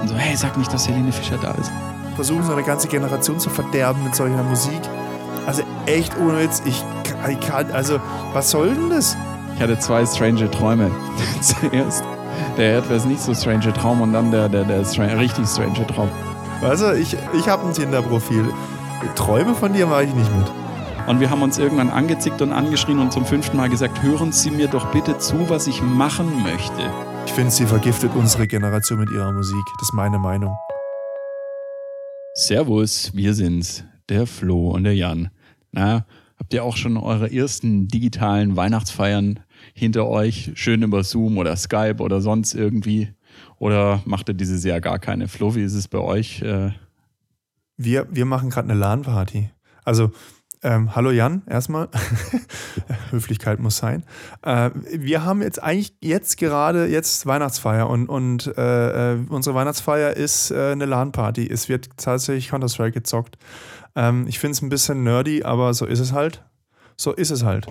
Und so, hey, sag nicht, dass Helene Fischer da ist. Versuchen so eine ganze Generation zu verderben mit solcher Musik. Also echt ohne Witz, ich kann, ich kann also was soll denn das? Ich hatte zwei strange Träume. Zuerst der etwas nicht so strange Traum und dann der, der, der strange, richtig strange Traum. Also ich, ich habe ein Tinder-Profil. Träume von dir mache ich nicht mit. Und wir haben uns irgendwann angezickt und angeschrien und zum fünften Mal gesagt, hören Sie mir doch bitte zu, was ich machen möchte. Ich finde, sie vergiftet unsere Generation mit ihrer Musik. Das ist meine Meinung. Servus, wir sind's, der Flo und der Jan. Na, habt ihr auch schon eure ersten digitalen Weihnachtsfeiern hinter euch, schön über Zoom oder Skype oder sonst irgendwie? Oder macht ihr dieses Jahr gar keine? Flo, wie ist es bei euch? Äh, Wir, wir machen gerade eine LAN-Party. Also, ähm, hallo Jan, erstmal. Höflichkeit muss sein. Äh, wir haben jetzt eigentlich jetzt gerade jetzt Weihnachtsfeier und, und äh, äh, unsere Weihnachtsfeier ist äh, eine LAN-Party. Es wird tatsächlich Counter-Strike gezockt. Ähm, ich finde es ein bisschen nerdy, aber so ist es halt. So ist es halt.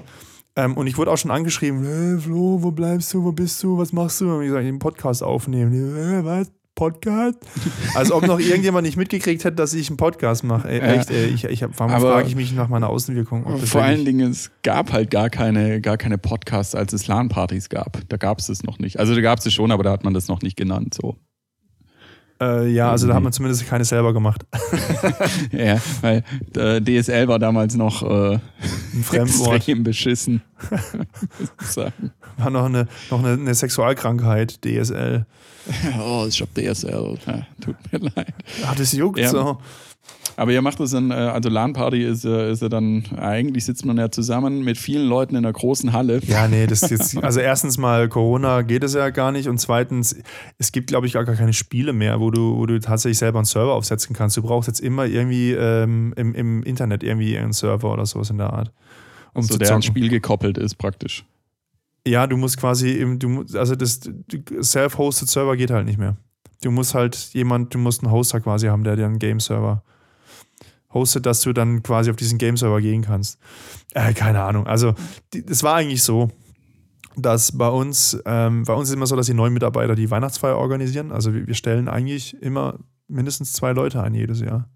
Ähm, und ich wurde auch schon angeschrieben, hey, Flo, wo bleibst du, wo bist du, was machst du? Und ich sage, einen Podcast aufnehmen. Äh, was? Podcast? Als ob noch irgendjemand nicht mitgekriegt hätte, dass ich einen Podcast mache. Ey, Ja. echt, ey, ich, ich, warum Aber- frage ich mich nach meiner Außenwirkung? Vor allen Dingen, es gab halt gar keine, gar keine Podcasts, als es LAN-Partys gab. Da gab es es noch nicht. Also da gab es es schon, aber da hat man das noch nicht genannt. So. Äh, ja, also da hat man zumindest keine selber gemacht. Ja, weil äh, DSL war damals noch äh, Ein Fremdwort. extrem beschissen. War noch eine, noch eine, eine Sexualkrankheit, DSL. oh, ich hab DSL. Ja, tut mir leid. Ah, das juckt Ja. so. Aber ihr macht das dann, äh, also LAN-Party ist, äh, ist ja dann, eigentlich sitzt man ja zusammen mit vielen Leuten in einer großen Halle. Ja, nee, das ist jetzt, also erstens mal Corona geht es ja gar nicht und zweitens, es gibt, glaube ich, gar keine Spiele mehr, wo du, wo du tatsächlich selber einen Server aufsetzen kannst. Du brauchst jetzt immer irgendwie ähm, im, im Internet irgendwie einen Server oder sowas in der Art. Um so zu der ans. Spiel gekoppelt ist praktisch. Ja, du musst quasi, im, du, also das Self-Hosted Server geht halt nicht mehr. Du musst halt jemand, du musst einen Hoster quasi haben, der dir einen Game-Server hostet, dass du dann quasi auf diesen Game-Server gehen kannst. Äh, keine Ahnung. Also, es war eigentlich so, dass bei uns, ähm, bei uns ist immer so, dass die neuen Mitarbeiter die Weihnachtsfeier organisieren. Also wir, wir stellen eigentlich immer mindestens zwei Leute ein jedes Jahr.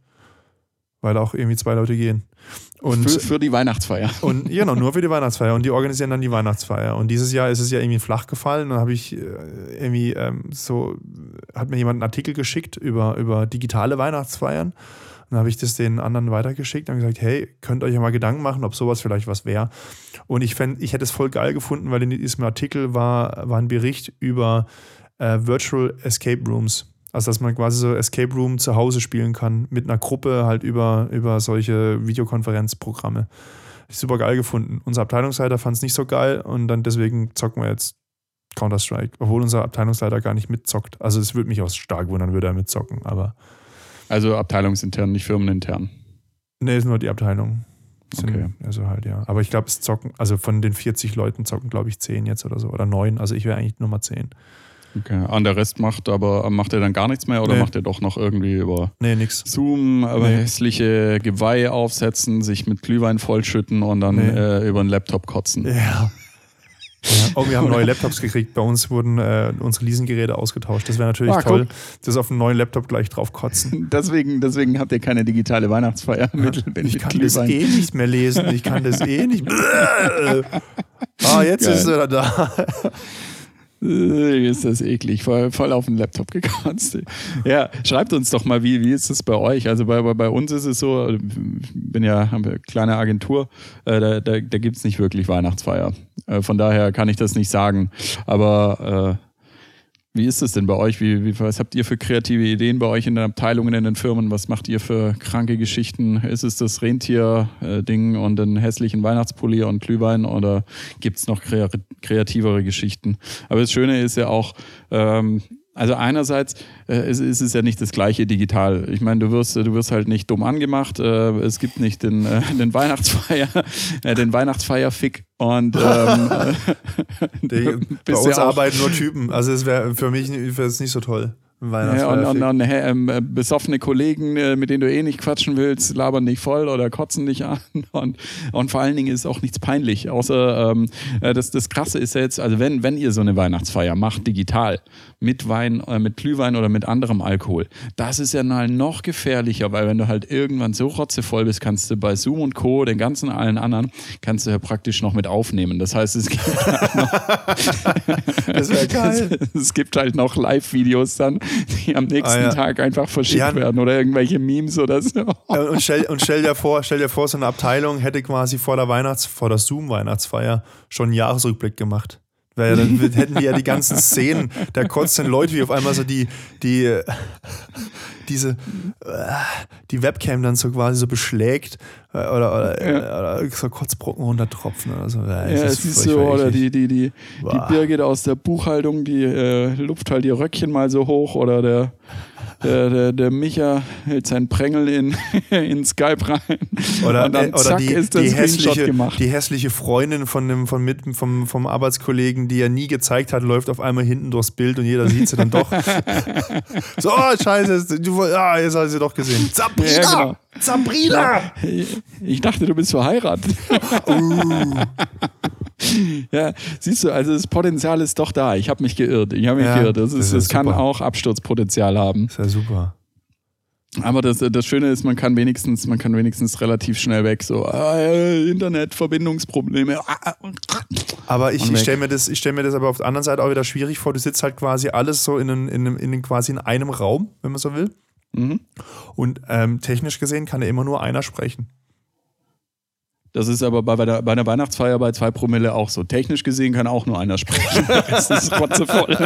Weil auch irgendwie zwei Leute gehen. Und für, für die Weihnachtsfeier. und genau, nur für die Weihnachtsfeier. Und die organisieren dann die Weihnachtsfeier. Und dieses Jahr ist es ja irgendwie flach gefallen. Dann habe ich äh, irgendwie ähm, so, hat mir jemand einen Artikel geschickt über, über digitale Weihnachtsfeiern. Dann habe ich das den anderen weitergeschickt und gesagt, hey, könnt euch ja mal Gedanken machen, ob sowas vielleicht was wäre. Und ich fänd, ich hätte es voll geil gefunden, weil in diesem Artikel war, war ein Bericht über äh, Virtual Escape Rooms. Also, dass man quasi so Escape Room zu Hause spielen kann, mit einer Gruppe halt über, über solche Videokonferenzprogramme. Super geil gefunden. Unser Abteilungsleiter fand es nicht so geil und dann deswegen zocken wir jetzt Counter-Strike, obwohl unser Abteilungsleiter gar nicht mitzockt. Also, es würde mich auch stark wundern, würde er mitzocken, aber Also abteilungsintern, nicht firmenintern. nee, ist nur die Abteilung. Sind, Okay. Also halt, ja. Aber ich glaube, es zocken, also von den 40 Leuten zocken, glaube ich, 10 jetzt oder so. Oder 9. Also ich wäre eigentlich Nummer 10. Okay. Und der Rest macht aber, macht er dann gar nichts mehr oder Nee. macht er doch noch irgendwie über Nee, nix. Zoom, aber Nee. hässliche Geweih aufsetzen, sich mit Glühwein vollschütten und dann Nee. äh, über den Laptop kotzen. Ja. Ja. Oh, wir haben neue Laptops gekriegt. Bei uns wurden äh, unsere Leasinggeräte ausgetauscht. Das wäre natürlich Ah, toll, das auf einen neuen Laptop gleich drauf kotzen. Deswegen, deswegen habt ihr keine digitale Weihnachtsfeier mit, mit Ich kann das Glühwein. eh nicht mehr lesen. Ich kann das eh nicht. ah, jetzt Geil. ist er da. Äh, Ist das eklig, voll, voll auf den Laptop gekotzt. Ja, schreibt uns doch mal, wie, wie ist das bei euch? Also bei, bei, bei uns ist es so, ich bin ja, haben eine kleine Agentur, äh, da, da, da gibt es nicht wirklich Weihnachtsfeier. Äh, von daher kann ich das nicht sagen. Aber äh, wie ist es denn bei euch? Wie, wie, was habt ihr für kreative Ideen bei euch in den Abteilungen, in den Firmen? Was macht ihr für kranke Geschichten? Ist es das Rentier-Ding und den hässlichen Weihnachtspulli und Glühwein oder gibt es noch krea kreativere Geschichten? Aber das Schöne ist ja auch, ähm, also einerseits äh, ist, ist es ja nicht das gleiche digital. Ich meine, du wirst, du wirst halt nicht dumm angemacht. Äh, es gibt nicht den, äh, den Weihnachtsfeier, äh, den Weihnachtsfeierfick und ähm, Die, bei uns ja arbeiten nur Typen. Also es wäre für mich es nicht so toll. Ja, und, und, und ähm, besoffene Kollegen, äh, mit denen du eh nicht quatschen willst, labern dich voll oder kotzen dich an. Und, und vor allen Dingen ist auch nichts peinlich. Außer ähm, äh, das, das Krasse ist ja jetzt, also wenn, wenn ihr so eine Weihnachtsfeier macht, digital, mit Wein, äh, mit Glühwein oder mit anderem Alkohol, das ist ja noch gefährlicher, weil wenn du halt irgendwann so rotzevoll bist, kannst du bei Zoom und Co., den ganzen allen anderen, kannst du ja praktisch noch mit aufnehmen. Das heißt, es gibt halt noch, es gibt halt noch Live-Videos dann, die am nächsten ah, ja. Tag einfach verschickt ja. werden oder irgendwelche Memes oder so. Und stell, und stell dir vor, stell dir vor, so eine Abteilung hätte quasi vor der Weihnachts-, vor der Zoom-Weihnachtsfeier schon einen Jahresrückblick gemacht. Weil dann hätten die ja die ganzen Szenen der kotzenden Leute, wie auf einmal so die, die, diese, die Webcam dann so quasi so beschlägt äh, oder, oder, ja. oder so Kotzbrocken runtertropfen oder so. Ja, ja es ist so, oder die, die, die, die Birgit aus der Buchhaltung, die äh, lupft halt ihr Röckchen mal so hoch oder der der, der, der Micha hält seinen Prängel in, in Skype rein. Oder, und dann, oder zack, die, ist das die, hässliche, gemacht. die hässliche Freundin von dem, von mit, vom, vom Arbeitskollegen, die er nie gezeigt hat, läuft auf einmal hinten durchs Bild und jeder sieht sie dann doch. so, oh, scheiße, du, ja, jetzt hast du sie doch gesehen. Sabrina! Ja, genau. Sabrina! Ich dachte, du bist verheiratet. uh. Ja, siehst du, also das Potenzial ist doch da. Ich habe mich geirrt. Ich habe mich ja, geirrt. Das, ist, das, das kann auch Absturzpotenzial haben. Ist ja super. Aber das, das Schöne ist, man kann wenigstens, man kann wenigstens relativ schnell weg. So äh, Internetverbindungsprobleme. Aber ich, ich stelle mir das, ich stelle mir das aber auf der anderen Seite auch wieder schwierig vor. Du sitzt halt quasi alles so in, in, in, in quasi in einem Raum, wenn man so will. Mhm. Und ähm, technisch gesehen kann ja immer nur einer sprechen. Das ist aber bei, der, bei einer Weihnachtsfeier bei zwei Promille auch so. Technisch gesehen kann auch nur einer sprechen. das ist rotzevoll.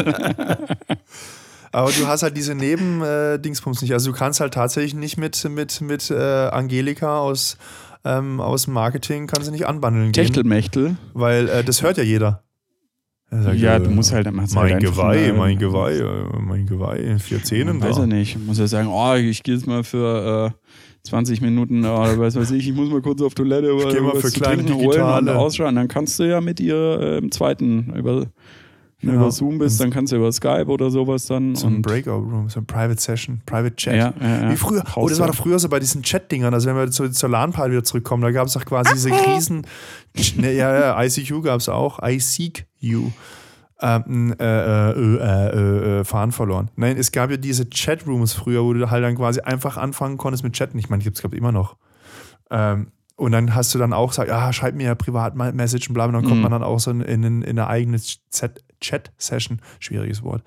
Aber du hast halt diese Nebendingsbums äh, nicht. Also du kannst halt tatsächlich nicht mit, mit, mit äh, Angelika aus, ähm, aus Marketing kannst du nicht anbandeln Techtelmechtel. Weil äh, das hört ja jeder. Sagt, ja, du musst halt, dann mein, halt Geweih, mein Geweih, mein Geweih, vier Zähne. Weiß er nicht. Muss ja sagen, oh, ich gehe jetzt mal für äh, 20 Minuten oder was weiß ich, ich muss mal kurz auf Toilette oder ich mal für kleine digitale. und ausschauen. Dann kannst du ja mit ihr äh, im zweiten über, ja. über Zoom bist, dann kannst du über Skype oder sowas dann. So ein Breakout Room, so ein Private Session, Private Chat. Ja, ja, Wie früher. Oh, das war doch früher so bei diesen Chat-Dingern. Also wenn wir zu, zur LAN-Party wieder zurückkommen, da gab es doch quasi diese Krisen. ja, ja, ICQ gab es auch. ICQ ähm, äh, äh, äh, Fahren verloren. Nein, es gab ja diese Chatrooms früher, wo du halt dann quasi einfach anfangen konntest mit Chatten. Ich meine, gibt es glaube immer noch. Ähm, und dann hast du dann auch gesagt, ja, schreib mir ja privat Message und bla, und dann kommt mhm. man dann auch so in, in, in eine eigene Chat-Session. Schwieriges Wort.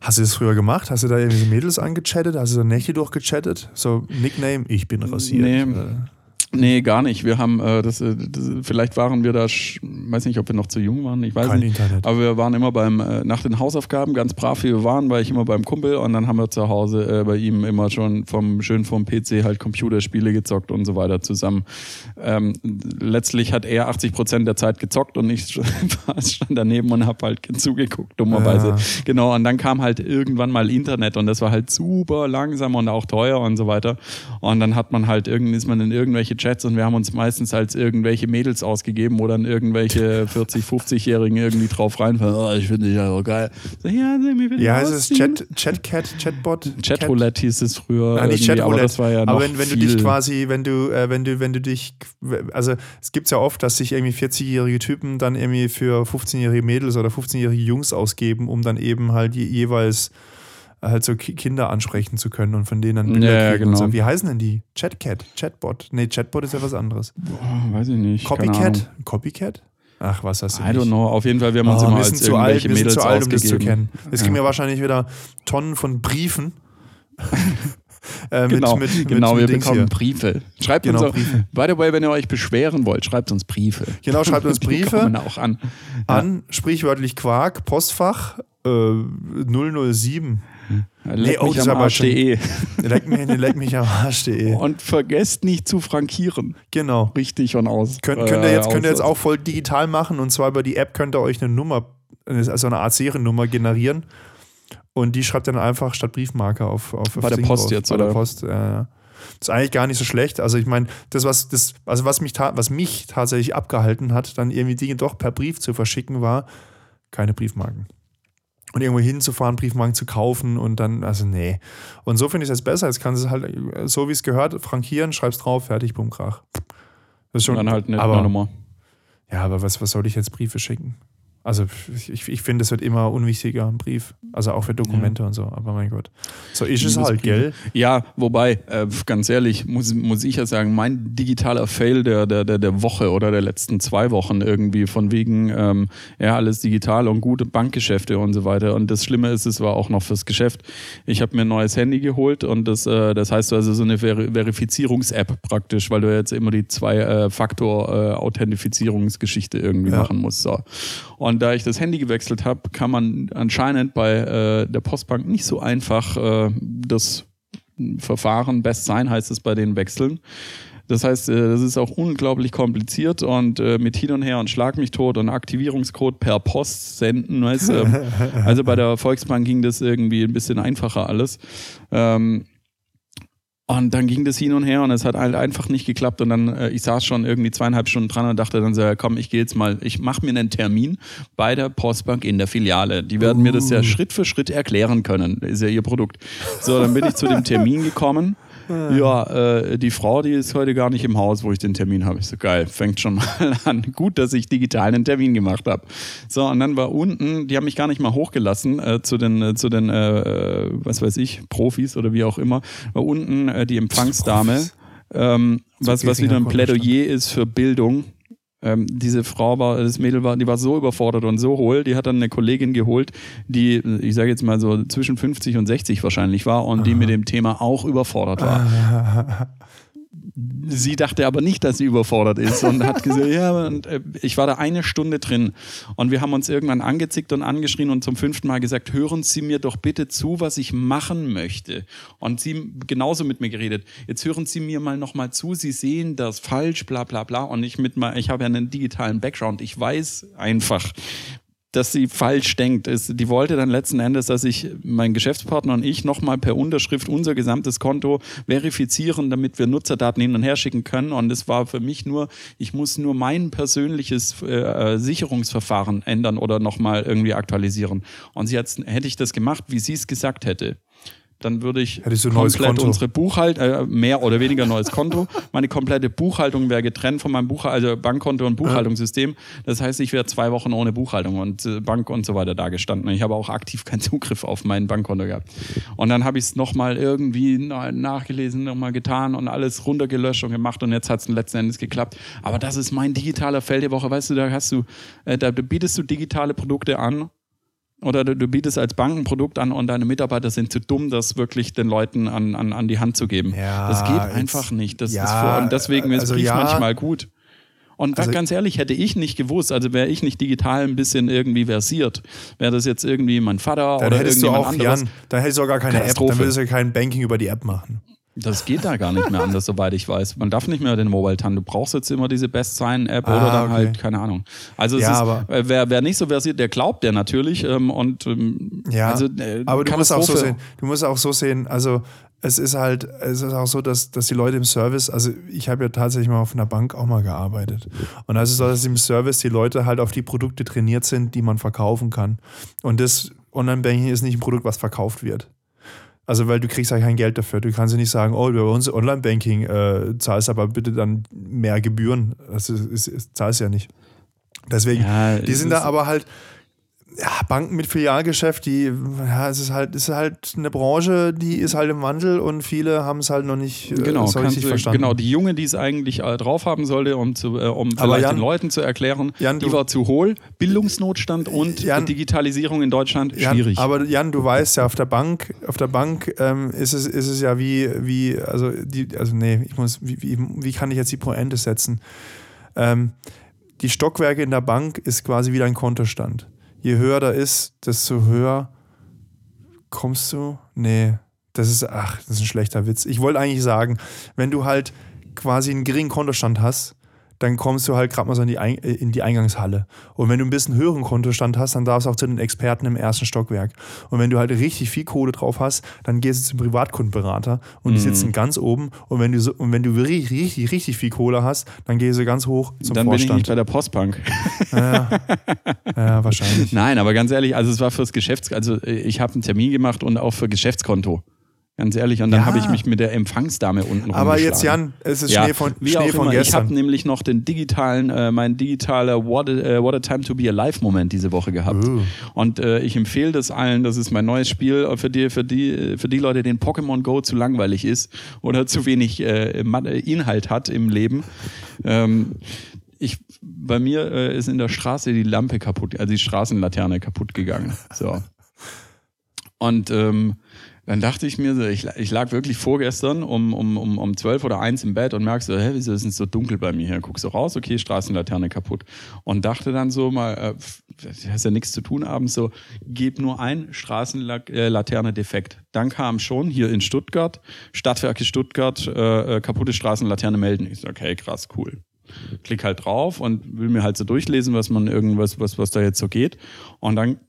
Hast du das früher gemacht? Hast du da irgendwie Mädels angechattet? Hast du da Nächte durchgechattet? So Nickname, ich bin rasiert. Nee. Nee, gar nicht. Wir haben, äh, das, äh, das, vielleicht waren wir da, weiß nicht, ob wir noch zu jung waren, ich weiß Kein nicht. Internet. Aber wir waren immer beim, äh, nach den Hausaufgaben, ganz brav wie wir waren, war ich immer beim Kumpel und dann haben wir zu Hause äh, bei ihm immer schon vom, schön vom PC halt Computerspiele gezockt und so weiter zusammen. Ähm, letztlich hat er 80 Prozent der Zeit gezockt und ich stand daneben und hab halt zugeguckt, dummerweise. Ja. Genau, und dann kam halt irgendwann mal Internet und das war halt super langsam und auch teuer und so weiter. Und dann hat man halt irgendwie, ist man in irgendwelche Chats und wir haben uns meistens als irgendwelche Mädels ausgegeben, wo dann irgendwelche 40, 50-Jährigen irgendwie drauf reinfallen. Oh, ich finde dich ja so geil. So, ja, ja heißt es Chat, Chatcat, Chatbot? Chatroulette hieß es früher. Nein, nicht Chatroulette. Aber, das war ja aber wenn, wenn du dich quasi, wenn du, äh, wenn du, wenn du dich, also es gibt ja oft, dass sich irgendwie 40-jährige Typen dann irgendwie für 15-jährige Mädels oder 15-jährige Jungs ausgeben, um dann eben halt jeweils halt so Kinder ansprechen zu können und von denen dann Bilder ja, genau. So. Wie heißen denn die? Chatcat, Chatbot. Nee, Chatbot ist ja was anderes. Boah, weiß ich nicht. Copycat? Copycat? Ach, was hast du I don't know. Auf jeden Fall, wir haben uns oh, immer als zu alt, wir Mädels sind zu alt, um das zu kennen. Jetzt ja. kriegen wir wahrscheinlich wieder Tonnen von Briefen. äh, genau, mit, mit, genau wir Dings bekommen hier. Briefe. Schreibt genau, uns auch, Briefe. by the way, wenn ihr euch beschweren wollt, schreibt uns Briefe. Genau, schreibt uns Briefe. Die auch an. An, sprichwörtlich Quark, Postfach äh, 007. Leck nee, mich oh, am Arsch.de. Leck mich, leck mich am Arsch.de. Und vergesst nicht zu frankieren. Genau. Richtig und aus. Könnt, könnt, ihr, jetzt, könnt ihr jetzt auch voll digital machen und zwar über die App könnt ihr euch eine Nummer, also eine Art Seriennummer generieren und die schreibt dann einfach statt Briefmarke auf, auf Bei der Post jetzt, Bei oder? der Post, ja, ja. Das ist eigentlich gar nicht so schlecht. Also ich meine, das, was, das, also was mich, was mich tatsächlich abgehalten hat, dann irgendwie Dinge doch per Brief zu verschicken, war keine Briefmarken. Und irgendwo hinzufahren, Briefmarken zu kaufen und dann, also nee. Und so finde ich es jetzt besser. Jetzt kannst du es halt, so wie es gehört, frankieren, schreibst drauf, fertig, bumm, krach. Das ist schon, und dann halt eine aber, Nummer. Ja, aber was, was soll ich jetzt Briefe schicken? Also ich, ich finde, es wird immer unwichtiger, ein Brief. Also auch für Dokumente ja. und so. Aber mein Gott. So ist es halt, gell? Ja, wobei, äh, ganz ehrlich, muss, muss ich ja sagen, mein digitaler Fail der, der, der, der Woche oder der letzten zwei Wochen irgendwie von wegen, ähm, ja, alles digital und gute Bankgeschäfte und so weiter. Und das Schlimme ist, es war auch noch fürs Geschäft. Ich habe mir ein neues Handy geholt und das, äh, das heißt also so eine Ver Verifizierungs-App praktisch, weil du jetzt immer die Zwei-Faktor-Authentifizierungsgeschichte äh, irgendwie ja. machen musst. So. Und da ich das Handy gewechselt habe, kann man anscheinend bei äh, der Postbank nicht so einfach äh, das Verfahren, Best Sign heißt es bei den Wechseln. Das heißt, äh, das ist auch unglaublich kompliziert und äh, mit hin und her und Schlag mich tot und Aktivierungscode per Post senden. Weißt, also bei der Volksbank ging das irgendwie ein bisschen einfacher alles. Ähm, und dann ging das hin und her und es hat halt einfach nicht geklappt. Und dann, äh, ich saß schon irgendwie zweieinhalb Stunden dran und dachte dann so, ja, komm, ich gehe jetzt mal, ich mache mir einen Termin bei der Postbank in der Filiale. Die werden uh. mir das ja uh. Schritt für Schritt erklären können. Ist ja ihr Produkt. So, dann bin ich zu dem Termin gekommen ja, äh, die Frau, die ist heute gar nicht im Haus, wo ich den Termin habe. Ich so, geil, fängt schon mal an. Gut, dass ich digital einen Termin gemacht habe. So, und dann war unten, die haben mich gar nicht mal hochgelassen äh, zu den, äh, zu den äh, was weiß ich, Profis oder wie auch immer. War unten äh, die Empfangsdame, ähm, was, was wieder ein Plädoyer ist für Bildung ähm, diese Frau war, das Mädel war, die war so überfordert und so hohl, die hat dann eine Kollegin geholt, die, ich sage jetzt mal so zwischen 50 und 60 wahrscheinlich war und Aha. die mit dem Thema auch überfordert war. sie dachte aber nicht, dass sie überfordert ist und hat gesagt, ja, und äh, ich war da eine Stunde drin und wir haben uns irgendwann angezickt und angeschrien und zum fünften Mal gesagt, hören Sie mir doch bitte zu, was ich machen möchte. Und sie genauso mit mir geredet. Jetzt hören Sie mir mal nochmal zu, Sie sehen das falsch, bla bla bla. Und ich mit mal, ich habe ja einen digitalen Background. Ich weiß einfach, dass sie falsch denkt. die wollte dann letzten Endes, dass ich, mein Geschäftspartner und ich nochmal per Unterschrift unser gesamtes Konto verifizieren, damit wir Nutzerdaten hin und her schicken können. Und es war für mich nur, ich muss nur mein persönliches äh, Sicherungsverfahren ändern oder nochmal irgendwie aktualisieren. Und sie hat, hätte ich das gemacht, wie sie es gesagt hätte dann würde ich komplett unsere Buchhaltung, äh, mehr oder weniger neues Konto, meine komplette Buchhaltung wäre getrennt von meinem Buchhaltung, also Bankkonto und Buchhaltungssystem. Das heißt, ich wäre zwei Wochen ohne Buchhaltung und äh, Bank und so weiter da gestanden. Ich habe auch aktiv keinen Zugriff auf mein Bankkonto gehabt. Und dann habe ich es nochmal irgendwie nachgelesen, nochmal getan und alles runtergelöscht und gemacht und jetzt hat es letzten Endes geklappt. Aber das ist mein digitaler Feld der Woche. Weißt du, da hast du, äh, da bietest du digitale Produkte an oder du, du, bietest als Bank ein Produkt an und deine Mitarbeiter sind zu dumm, das wirklich den Leuten an, an, an die Hand zu geben. Ja, das geht einfach nicht. Das ja, ist vor, und deswegen ist also Brief ja, manchmal gut. Und also, ganz ehrlich, hätte ich nicht gewusst, also wäre ich nicht digital ein bisschen irgendwie versiert, wäre das jetzt irgendwie mein Vater oder irgendjemand du auch, anderes. Jan, dann hättest du auch gar keine App, dann würdest du kein Banking über die App machen. Das geht da gar nicht mehr anders, soweit ich weiß. Man darf nicht mehr den Mobile TAN. Du brauchst jetzt immer diese Best Sign App ah, oder dann okay. halt, keine Ahnung. Also ja, ist, äh, wer, wer nicht so versiert, der glaubt der natürlich. Ähm, und ähm, ja, also, äh, aber du musst auch so sehen, du musst auch so sehen, also es ist halt, es ist auch so, dass, dass die Leute im Service, also ich habe ja tatsächlich mal auf einer Bank auch mal gearbeitet. Und da ist so, dass im Service die Leute halt auf die Produkte trainiert sind, die man verkaufen kann. Und das Online-Banking ist nicht ein Produkt, was verkauft wird. Also, weil du kriegst ja kein Geld dafür. Du kannst ja nicht sagen, oh, bei uns Online-Banking äh, zahlst aber bitte dann mehr Gebühren. Das ist, ist, ist, zahlst ja nicht. Deswegen, ja, die sind da aber halt, ja, Banken mit Filialgeschäft, die, ja, es ist halt, es ist halt eine Branche, die ist halt im Wandel und viele haben es halt noch nicht äh, genau, so richtig verstanden. Genau, die Junge, die es eigentlich äh, drauf haben sollte, um, zu, äh, um vielleicht Jan, den Leuten zu erklären, Jan, die du, war zu hohl, Bildungsnotstand und Jan, Digitalisierung in Deutschland schwierig. aber Jan, du weißt ja, auf der Bank, auf der Bank ähm, ist, es, ist es ja wie, wie, also die, also nee, ich muss, wie, wie, wie kann ich jetzt die Pointe setzen? Ähm, die Stockwerke in der Bank ist quasi wieder ein Kontostand je höher da ist, desto höher kommst du. Nee, das ist, ach, das ist ein schlechter Witz. Ich wollte eigentlich sagen, wenn du halt quasi einen geringen Kontostand hast, dann kommst du halt gerade mal so in die, Ein äh, in die Eingangshalle. Und wenn du ein bisschen höheren Kontostand hast, dann darfst du auch zu den Experten im ersten Stockwerk. Und wenn du halt richtig viel Kohle drauf hast, dann gehst du zum Privatkundenberater und die Mhm. sitzen ganz oben. Und wenn du, so, und wenn du richtig, richtig, richtig viel Kohle hast, dann gehst du ganz hoch zum Dann bin ich nicht Vorstand. bei der Postbank. ja, ja, wahrscheinlich. Nein, aber ganz ehrlich, also es war fürs Geschäfts, also äh, ich habe einen Termin gemacht und auch für Geschäftskonto. Ganz ehrlich, und dann Ja. habe ich mich mit der Empfangsdame unten Aber jetzt. Jan, es ist Ja, Schnee von, wie Schnee auch von immer. Ich habe gestern. nämlich noch den digitalen, äh, mein digitaler What a, äh, What a Time to be Alive Moment diese Woche gehabt. Oh. Und äh, ich empfehle das allen. Das ist mein neues Spiel äh, für die, für die, für die Leute, denen Pokémon Go zu langweilig ist oder zu wenig äh, Ma- Inhalt hat im Leben. Ähm, ich, bei mir äh, ist in der Straße die Lampe kaputt, also die Straßenlaterne kaputt gegangen. So. Und ähm, dann dachte ich mir so, ich, ich lag wirklich vorgestern um, um, um, um 12 oder 1 im Bett und merkst so, hä, wieso ist es so dunkel bei mir hier? Guckst so raus, okay, Straßenlaterne kaputt. Und dachte dann so mal, äh, hast ja nichts zu tun abends, so, gib nur ein Straßenlaterne defekt. Dann kam schon hier in Stuttgart, Stadtwerke Stuttgart, äh, äh, kaputte Straßenlaterne melden. Ich so, okay, krass, cool. Klick halt drauf und will mir halt so durchlesen, was man irgendwas, was, was da jetzt so geht. Und dann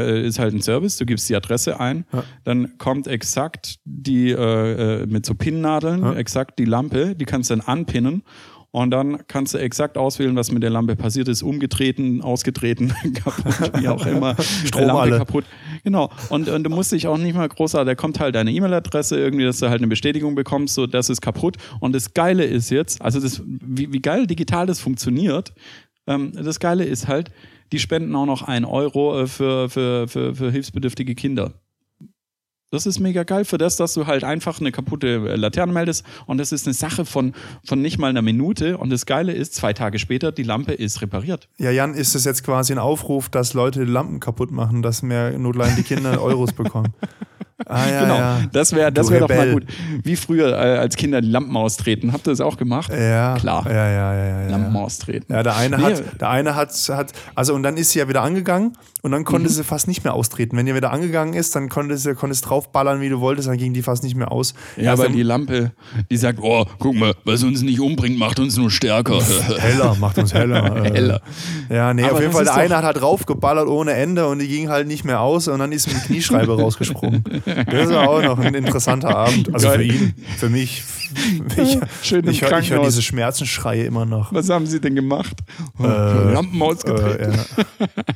ist halt ein Service, du gibst die Adresse ein, Ja. dann kommt exakt die äh, äh, mit so Pinnnadeln, Ja. exakt die Lampe, die kannst du dann anpinnen und dann kannst du exakt auswählen, was mit der Lampe passiert ist, umgetreten, ausgetreten, kaputt, wie auch immer, Strom Lampe alle. kaputt. Genau. Und, und du musst dich auch nicht mal großartig, da kommt halt deine E-Mail-Adresse irgendwie, dass du halt eine Bestätigung bekommst, so das ist kaputt. Und das Geile ist jetzt, also das, wie, wie geil digital das funktioniert, ähm, das Geile ist halt, die spenden auch noch ein Euro äh, für, für, für, für hilfsbedürftige Kinder. Das ist mega geil für das, dass du halt einfach eine kaputte äh, Laterne meldest und das ist eine Sache von, von nicht mal einer Minute und das Geile ist, zwei Tage später, die Lampe ist repariert. Ja, Jan, ist das jetzt quasi ein Aufruf, dass Leute Lampen kaputt machen, dass mehr notleidende Kinder Euros bekommen? Ah, ja, genau, ja. das wäre das wär doch mal gut. Wie früher äh, als Kinder die Lampen austreten. Habt ihr das auch gemacht? Ja, Klar. Ja, ja, ja, ja, Lampen austreten. Ja, der eine Nee, hat, der eine hat, hat, also und dann ist sie ja wieder angegangen und dann konnte Mhm. sie fast nicht mehr austreten. Wenn die wieder angegangen ist, dann konnte sie, konnte es draufballern, wie du wolltest, dann ging die fast nicht mehr aus. Ja, Also aber die Lampe, die sagt, oh, guck mal, was uns nicht umbringt, macht uns nur stärker. heller, macht uns heller. äh. Heller. Ja, nee, Aber auf jeden Fall, der eine hat halt draufgeballert ohne Ende und die ging halt nicht mehr aus und dann ist mit Knieschreiber rausgesprungen. Das war auch noch ein interessanter Abend. Also Geil. für ihn, für mich. Ich, Schön ich höre hör diese Schmerzensschreie immer noch. Was haben sie denn gemacht? Äh, Lampen ausgetreten.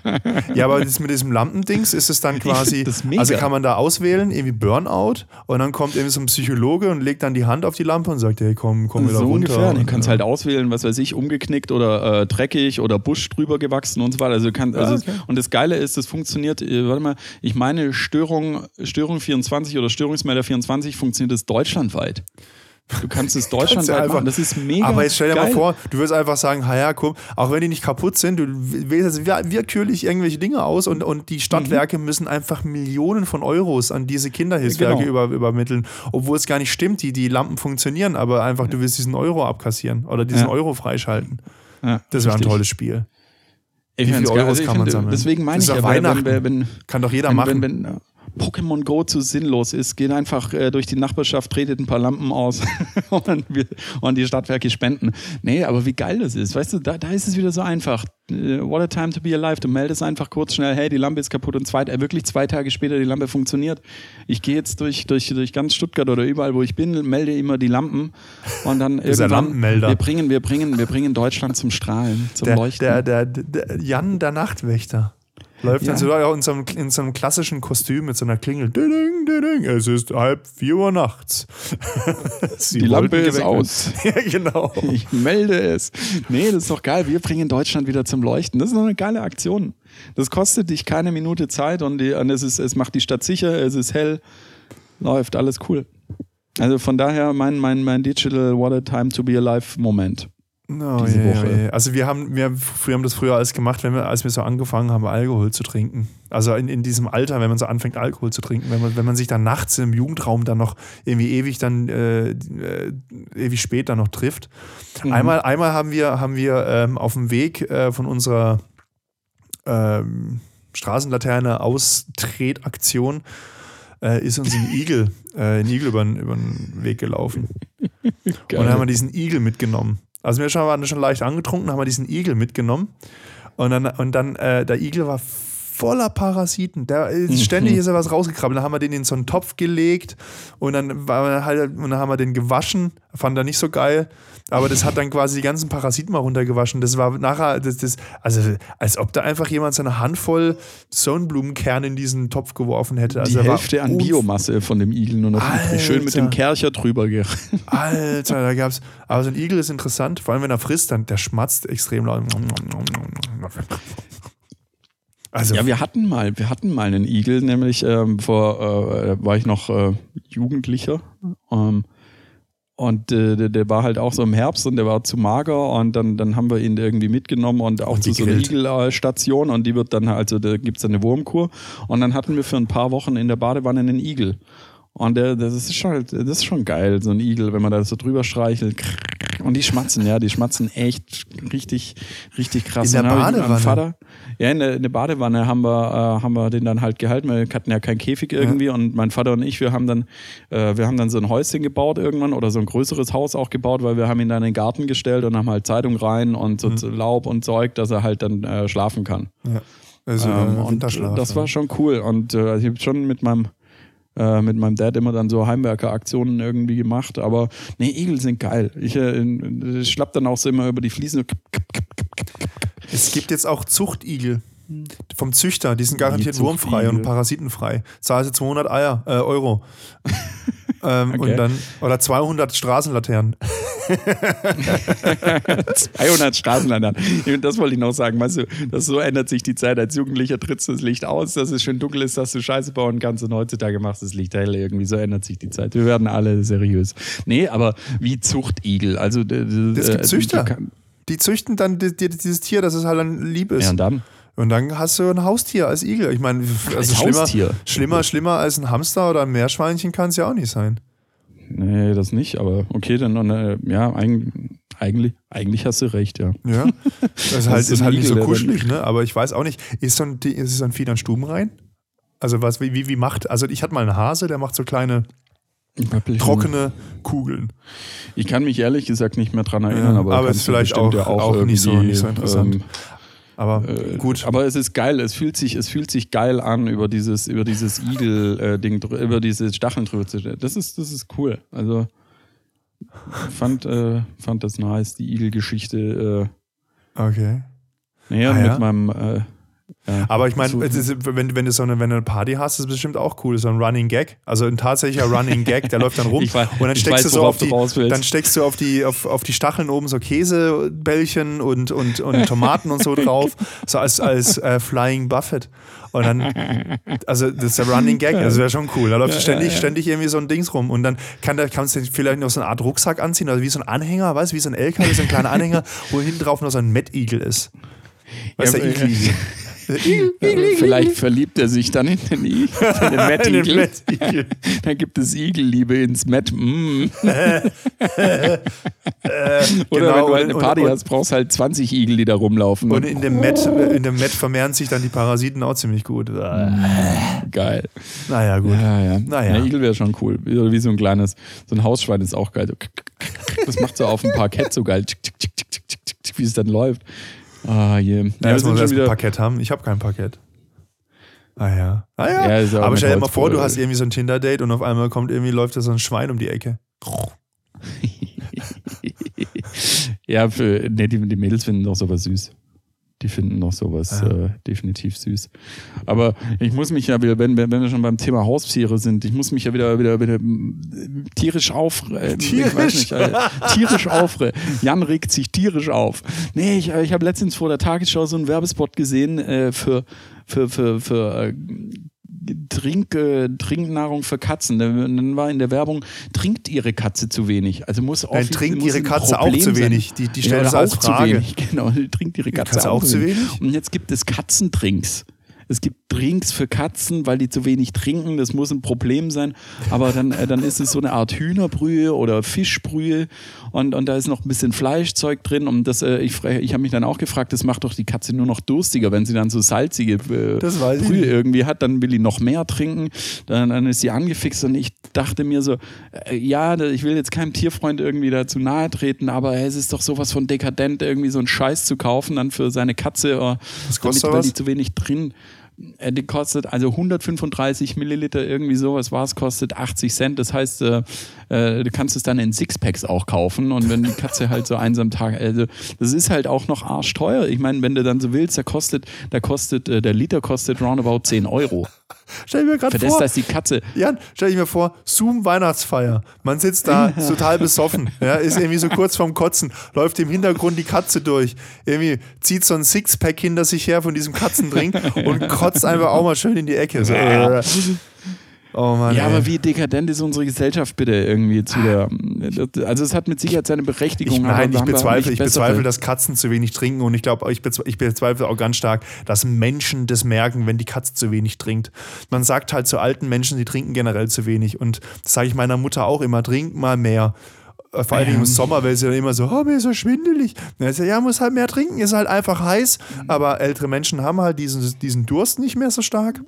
Äh, ja. ja, aber das mit diesem Lampendings ist es dann quasi, also kann man da auswählen, irgendwie Burnout und dann kommt irgendwie so ein Psychologe und legt dann die Hand auf die Lampe und sagt, hey, komm, komm wieder so runter. ungefähr. Du Und, kannst ja. halt auswählen, was weiß ich, umgeknickt oder äh, dreckig oder Busch drüber gewachsen und so weiter. Also du kannst, also Ah, okay. Und das Geile ist, das funktioniert, äh, warte mal, ich meine Störung, Störung 24 oder Störungsmelder 24 funktioniert das deutschlandweit. Du kannst es deutschlandweit einfach- machen. Das ist mega Aber jetzt stell dir geil. mal vor, du würdest einfach sagen, ja, komm, auch wenn die nicht kaputt sind, du wählst jetzt wir- willkürlich irgendwelche Dinge aus und, und die Stadtwerke müssen einfach Millionen von Euros an diese Kinderhilfswerke Genau. über, übermitteln, obwohl es gar nicht stimmt, die, die Lampen funktionieren, aber einfach du willst diesen Euro abkassieren oder diesen Ja. Euro freischalten. Ja, Das wäre ein tolles Spiel. Ich Wie viele. Euros Also kann man sammeln? Deswegen meine Das ich ja, Weihnachten. wenn, wenn, Kann doch jeder wenn, machen. Pokémon Go zu sinnlos ist, geht einfach äh, durch die Nachbarschaft, tretet ein paar Lampen aus und, wir, und die Stadtwerke spenden. Nee, aber wie geil das ist. Weißt du, da, da ist es wieder so einfach. Äh, What a time to be alive. Du meldest einfach kurz schnell, hey, die Lampe ist kaputt und zwei, äh, wirklich zwei Tage später die Lampe funktioniert. Ich gehe jetzt durch, durch, durch ganz Stuttgart oder überall, wo ich bin, melde immer die Lampen und dann irgendwann, Lampenmelder. wir bringen, wir bringen, wir bringen Deutschland zum Strahlen, zum der, Leuchten. der, der, der Jan, der Nachtwächter. Läuft Ja. dann so auch in so, einem, in so einem klassischen Kostüm mit so einer Klingel. Ding, ding, ding, es ist halb vier Uhr nachts. Sie die Lampe ist aus. ja, genau. Ich melde es. Nee, das ist doch geil. Wir bringen Deutschland wieder zum Leuchten. Das ist doch eine geile Aktion. Das kostet dich keine Minute Zeit und, die, und es, ist, es macht die Stadt sicher, es ist hell, läuft, alles cool. Also von daher mein, mein, mein Digital What a Time to be Alive Moment. No, Diese je, Woche. je. Also wir haben, wir, wir haben das früher alles gemacht, wenn wir, als wir so angefangen haben, Alkohol zu trinken. Also in, in diesem Alter, wenn man so anfängt, Alkohol zu trinken, wenn man, wenn man sich dann nachts im Jugendraum dann noch irgendwie ewig dann äh, äh, ewig spät dann noch trifft. Mhm. Einmal, einmal haben wir, haben wir ähm, auf dem Weg äh, von unserer ähm, Straßenlaterne Austretaktion äh, ist uns ein Igel, äh, ein Igel über, den- Weg gelaufen. Und dann haben wir diesen Igel mitgenommen. Also wir waren schon leicht angetrunken, haben wir diesen Igel mitgenommen. Und dann, und dann äh, der Igel war voller Parasiten. Der, Mhm. ständig ist er was rausgekrabbelt. Dann haben wir den in so einen Topf gelegt und dann, war halt, und dann haben wir den gewaschen. Fand er nicht so geil. Aber das hat dann quasi die ganzen Parasiten mal runtergewaschen. Das war nachher, das, das, also als ob da einfach jemand so eine Handvoll Sonnenblumenkerne in diesen Topf geworfen hätte. Also die Hälfte an Biomasse von dem Igel nur noch übrig. Schön mit dem Alter. Kercher drüber. Alter, da gab's. Aber so ein Igel ist interessant, vor allem wenn er frisst, dann der schmatzt extrem laut. Also, Ja, wir hatten mal, wir hatten mal einen Igel, nämlich ähm, vor, äh, war ich noch äh, Jugendlicher. Ähm, und äh, der, der war halt auch so im Herbst und der war zu mager und dann, dann haben wir ihn irgendwie mitgenommen und auch Und zu so einer gegrillt. Igelstation und die wird dann, also da gibt's dann eine Wurmkur und dann hatten wir für ein paar Wochen in der Badewanne einen Igel. Und der, das ist schon, das ist schon geil, so ein Igel, wenn man da so drüber streichelt. Und die schmatzen, ja, die schmatzen echt richtig, richtig krass. In der Badewanne? Vater, ja, in der, in der Badewanne haben wir, äh, haben wir den dann halt gehalten. Wir hatten ja keinen Käfig irgendwie und mein Vater und ich, wir haben dann, äh, wir haben dann so ein Häuschen gebaut irgendwann oder so ein größeres Haus auch gebaut, weil wir haben ihn dann in den Garten gestellt und haben halt Zeitung rein und so so Laub und Zeug, dass er halt dann äh, schlafen kann. ja. Also, Ähm, äh, und das war schon cool. Und äh, ich habe schon mit meinem äh, mit meinem Dad immer dann so Heimwerker-Aktionen irgendwie gemacht. Aber nee, Igel sind geil. Ich äh, schlapp dann auch so immer über die Fliesen. Es gibt jetzt auch Zuchtigel. Vom Züchter, die sind garantiert Die wurmfrei und parasitenfrei. Zahlst du 200 Eier, äh, Euro. ähm, Okay. und dann, oder 200 Straßenlaternen. 200 Straßenlandern. Das wollte ich noch sagen. Weißt du, das so ändert sich die Zeit. Als Jugendlicher trittst du das Licht aus, dass es schön dunkel ist, dass du Scheiße bauen kannst und heutzutage machst du das Licht hell. Irgendwie so ändert sich die Zeit. Wir werden alle seriös. Nee, aber wie Zuchtigel. Also, Es es gibt Züchter. Die züchten dann di- di- dieses Tier, dass es halt dann lieb ist. Ja, und dann? Und dann hast du ein Haustier als Igel. Ich meine, also Als schlimmer, Haustier? schlimmer, schlimmer als ein Hamster oder ein Meerschweinchen kann es ja auch nicht sein. Nee, das nicht, aber okay, dann äh, ja, eigentlich, eigentlich, eigentlich hast du recht, ja. Ja. Das ist halt, so ist halt nicht so kuschelig, ne? Aber ich weiß auch nicht. Ist so ein, ist so ein Vieh dann stubenrein? Also was, wie, wie, wie macht, also ich hatte mal einen Hase, der macht so kleine trockene Kugeln. Ich kann mich ehrlich gesagt nicht mehr dran erinnern, aber, aber kannst ist vielleicht auch- ja auch nicht so- nicht so interessant. ähm, Aber Äh, gut. Aber es ist geil, es fühlt sich, es fühlt sich geil an, über dieses, über dieses Igel-Ding, über diese Stacheln drüber zu stellen. Das ist, das ist cool. Also fand, äh, fand das nice, die Igel-Geschichte. Okay. Äh, naja, Ah, ja? mit meinem. Ja, Aber ich meine, wenn, wenn, du so eine, wenn du eine Party hast, ist es bestimmt auch cool. So ein Running Gag. Also ein tatsächlicher Running Gag, der läuft dann rum. Ich weiß- und dann steckst weiß, du so auf die, dann steckst du auf die, auf, auf die Stacheln oben so Käsebällchen und, und, und Tomaten und so drauf. So als, als äh, Flying Buffett. Und dann, also das ist der Running Gag, das wäre schon cool. Da läuft ständig, ständig irgendwie so ein Dings rum. Und dann kann da, kannst du vielleicht noch so eine Art Rucksack anziehen, also wie so ein Anhänger, weißt du, wie so ein LKW, so ein kleiner Anhänger, wo hinten drauf noch so ein Mettigel ist. Weißt du, Ja, Vielleicht verliebt er sich dann in den, I in den Igel. Mettigel. Dann gibt es Igelliebe ins Matt. Mm. Oder genau, wenn du halt eine Party und- hast, brauchst halt 20 Igel, die da rumlaufen. Und in dem Met, in dem Met vermehren sich dann die Parasiten auch ziemlich gut. Geil. Naja, gut. Ja, ja. Naja. Ja, Igel wäre schon cool. Wie, wie so ein kleines, so ein Hausschwein ist auch geil. Das macht so auf dem Parkett so geil, wie es dann läuft. Ah, je. Ja, Ja, wir ein wieder, Parkett haben. Ich habe kein Parkett. Ah ja. Ah, ja. Ja, aber stell dir mal vor, du hast irgendwie so ein Tinder-Date und auf einmal kommt irgendwie, läuft da so ein Schwein um die Ecke. ja, für, nee, die, die Mädels finden doch sowas süß. Die finden doch sowas Ja. äh, definitiv süß. Aber ich muss mich ja wieder, wenn, wenn wir schon beim Thema Haustiere sind, ich muss mich ja wieder, wieder, wieder mm, tierisch. Tierisch? Ich weiß nicht, äh, tierisch aufregen. Jan regt sich tierisch auf. Nee, ich, äh, ich habe letztens vor der Tagesschau so einen Werbespot gesehen äh, für, für, für, für äh, Trink, äh, Trinknahrung für Katzen. Dann war in der Werbung, trinkt ihre Katze zu wenig. Also muss Dann offiz- trinkt ihre Katze auch zu wenig. Die, die stellen ja, auch Frage. zu wenig. Genau, trinkt ihre Katze, Katze auch zu wenig? Und jetzt gibt es Katzentrinks. Es gibt Drinks für Katzen, weil die zu wenig trinken. Das muss ein Problem sein. Aber dann, äh, dann ist es so eine Art Hühnerbrühe oder Fischbrühe und, und da ist noch ein bisschen Fleischzeug drin. Und das, äh, ich, ich habe mich dann auch gefragt, das macht doch die Katze nur noch durstiger, wenn sie dann so salzige äh, Brühe irgendwie hat, dann will die noch mehr trinken. Dann, dann ist sie angefixt und ich dachte mir so, äh, ja, ich will jetzt keinem Tierfreund irgendwie dazu nahe treten, aber es ist doch sowas von dekadent, irgendwie so einen Scheiß zu kaufen dann für seine Katze, kostet damit, weil die zu wenig drin äh, die kostet also 135 Milliliter, irgendwie sowas war es, kostet 80 Cent. Das heißt, äh, äh, du kannst es dann in Sixpacks auch kaufen. Und wenn die Katze halt so einsam Tag, also das ist halt auch noch arschteuer. Ich meine, wenn du dann so willst, da kostet, da kostet, äh, der Liter kostet roundabout 10 Euro. Stell ich mir gerade vor. dass die Katze. Jan, stell ich mir vor, Zoom Weihnachtsfeier. Man sitzt da total besoffen, ja, ist irgendwie so kurz vorm Kotzen, läuft im Hintergrund die Katze durch, irgendwie zieht so ein Sixpack hinter sich her von diesem Katzendrink und kotzt einfach auch mal schön in die Ecke. So, äh, Oh Mann, ja, ey. aber wie dekadent ist unsere Gesellschaft bitte irgendwie zu der. Also es hat mit Sicherheit seine Berechtigung. Ich, nein, ich bezweifle, ich bezweifle, dass Katzen zu wenig trinken und ich glaube, ich, ich bezweifle auch ganz stark, dass Menschen das merken, wenn die Katze zu wenig trinkt. Man sagt halt zu alten Menschen, die trinken generell zu wenig und das sage ich meiner Mutter auch immer, trink mal mehr äh, vor allem im Sommer, weil sie dann immer so, oh, mir ist so schwindelig. Ja, muss halt mehr trinken, ist halt einfach heiß. Mhm. Aber ältere Menschen haben halt diesen, diesen Durst nicht mehr so stark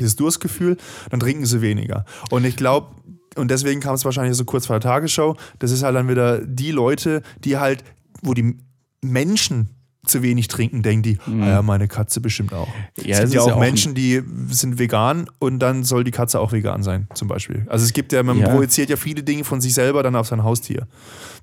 dieses Durstgefühl, dann trinken sie weniger. Und ich glaube, und deswegen kam es wahrscheinlich so kurz vor der Tagesschau, das ist halt dann wieder die Leute, die halt, wo die Menschen zu wenig trinken, denken die, mhm. ah ja, meine Katze bestimmt auch. Ja, es gibt ja auch, ja Menschen, die sind vegan und dann soll die Katze auch vegan sein, zum Beispiel. Also es gibt ja, man ja. projiziert ja viele Dinge von sich selber dann auf sein Haustier.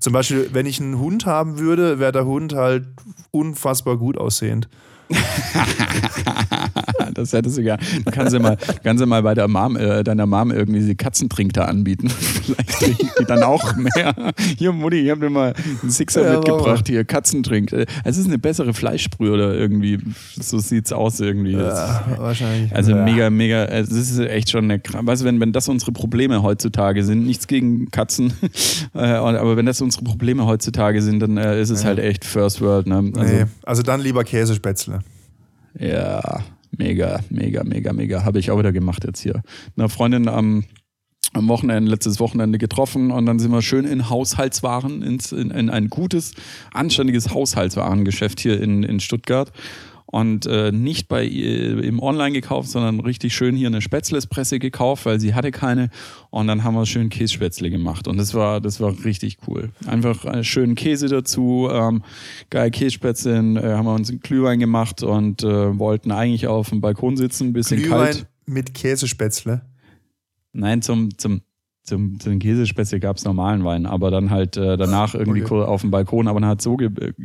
Zum Beispiel, wenn ich einen Hund haben würde, wäre der Hund halt unfassbar gut aussehend. das hättest du gerne. Du kannst ja mal, kannst ja mal bei der Mom, äh, deiner Mom irgendwie die Katzentrink da anbieten. Vielleicht trinken die dann auch mehr. Hier, Mutti, ich habe dir mal einen Sixer ja, mitgebracht. Hier, Katzentrink. Äh, es ist eine bessere Fleischbrühe oder irgendwie. So sieht's aus irgendwie. Ja, wahrscheinlich. Also ja. mega, mega. Es ist echt schon eine. Weißt du, wenn, wenn das unsere Probleme heutzutage sind, nichts gegen Katzen, äh, aber wenn das unsere Probleme heutzutage sind, dann äh, ist es ja. halt echt First World. Ne? Also, nee, also dann lieber Käsespätzle. Ja, mega, mega, mega, mega. Habe ich auch wieder gemacht jetzt hier. Eine Freundin am, am Wochenende, letztes Wochenende getroffen und dann sind wir schön in Haushaltswaren, ins, in, in ein gutes, anständiges Haushaltswarengeschäft hier in, in Stuttgart und äh, nicht bei im Online gekauft, sondern richtig schön hier eine Spätzlespresse gekauft, weil sie hatte keine und dann haben wir schön Kässpätzle gemacht und das war das war richtig cool. Einfach einen schönen Käse dazu, ähm, geil Kässpätzle, äh, haben wir uns einen Glühwein gemacht und äh, wollten eigentlich auf dem Balkon sitzen, ein bisschen Glühwein kalt. mit Käsespätzle? Nein, zum zum zum, zum Käsespätzle gab es normalen Wein, aber dann halt äh, danach irgendwie okay. auf dem Balkon, aber dann hat so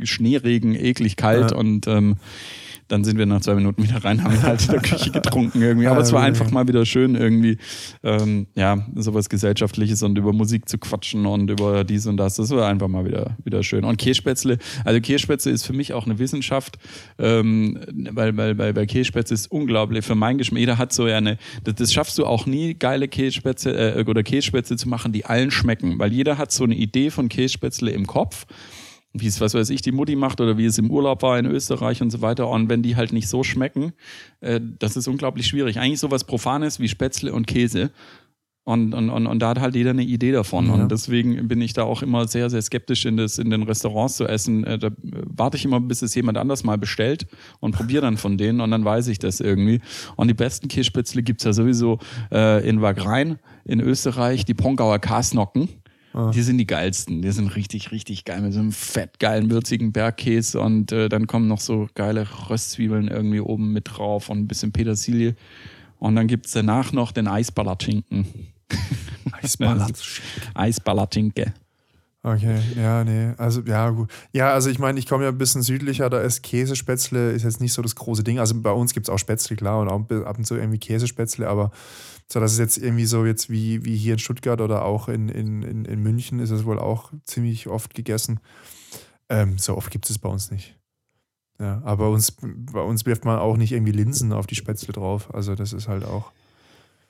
Schneeregen, eklig kalt ja. und ähm, dann sind wir nach zwei Minuten wieder rein, haben halt in der Küche getrunken irgendwie. Aber es war einfach mal wieder schön, irgendwie, ähm, ja, sowas Gesellschaftliches und über Musik zu quatschen und über dies und das. Das war einfach mal wieder, wieder schön. Und Kässpätzle, also Kässpätzle ist für mich auch eine Wissenschaft, ähm, weil, weil, weil bei Kässpätzle ist unglaublich, für mein Geschmack, jeder hat so eine, das, das schaffst du auch nie, geile Kässpätzle äh, oder Kässpätzle zu machen, die allen schmecken, weil jeder hat so eine Idee von Kässpätzle im Kopf wie es, was weiß ich, die Mutti macht oder wie es im Urlaub war in Österreich und so weiter. Und wenn die halt nicht so schmecken, äh, das ist unglaublich schwierig. Eigentlich sowas Profanes wie Spätzle und Käse. Und, und, und, und da hat halt jeder eine Idee davon. Ja. Und deswegen bin ich da auch immer sehr, sehr skeptisch, in, das, in den Restaurants zu essen. Äh, da warte ich immer, bis es jemand anders mal bestellt und probiere dann von denen und dann weiß ich das irgendwie. Und die besten Kässpätzle gibt's ja sowieso äh, in Wagrein in Österreich, die Pongauer Kasnocken. Ah. Die sind die geilsten. Die sind richtig, richtig geil mit so einem fettgeilen, würzigen Bergkäse und äh, dann kommen noch so geile Röstzwiebeln irgendwie oben mit drauf und ein bisschen Petersilie. Und dann gibt's danach noch den Eisballerschinken. Eisballerschinke. Okay, ja, nee. Also, ja, gut. Ja, also ich meine, ich komme ja ein bisschen südlicher, da ist Käsespätzle, ist jetzt nicht so das große Ding. Also bei uns gibt es auch Spätzle, klar, und auch ab und zu irgendwie Käsespätzle, aber so, das ist jetzt irgendwie so jetzt wie, wie hier in Stuttgart oder auch in, in, in, München ist es wohl auch ziemlich oft gegessen. Ähm, so oft gibt es bei uns nicht. Ja, aber uns, bei uns wirft man auch nicht irgendwie Linsen auf die Spätzle drauf. Also das ist halt auch.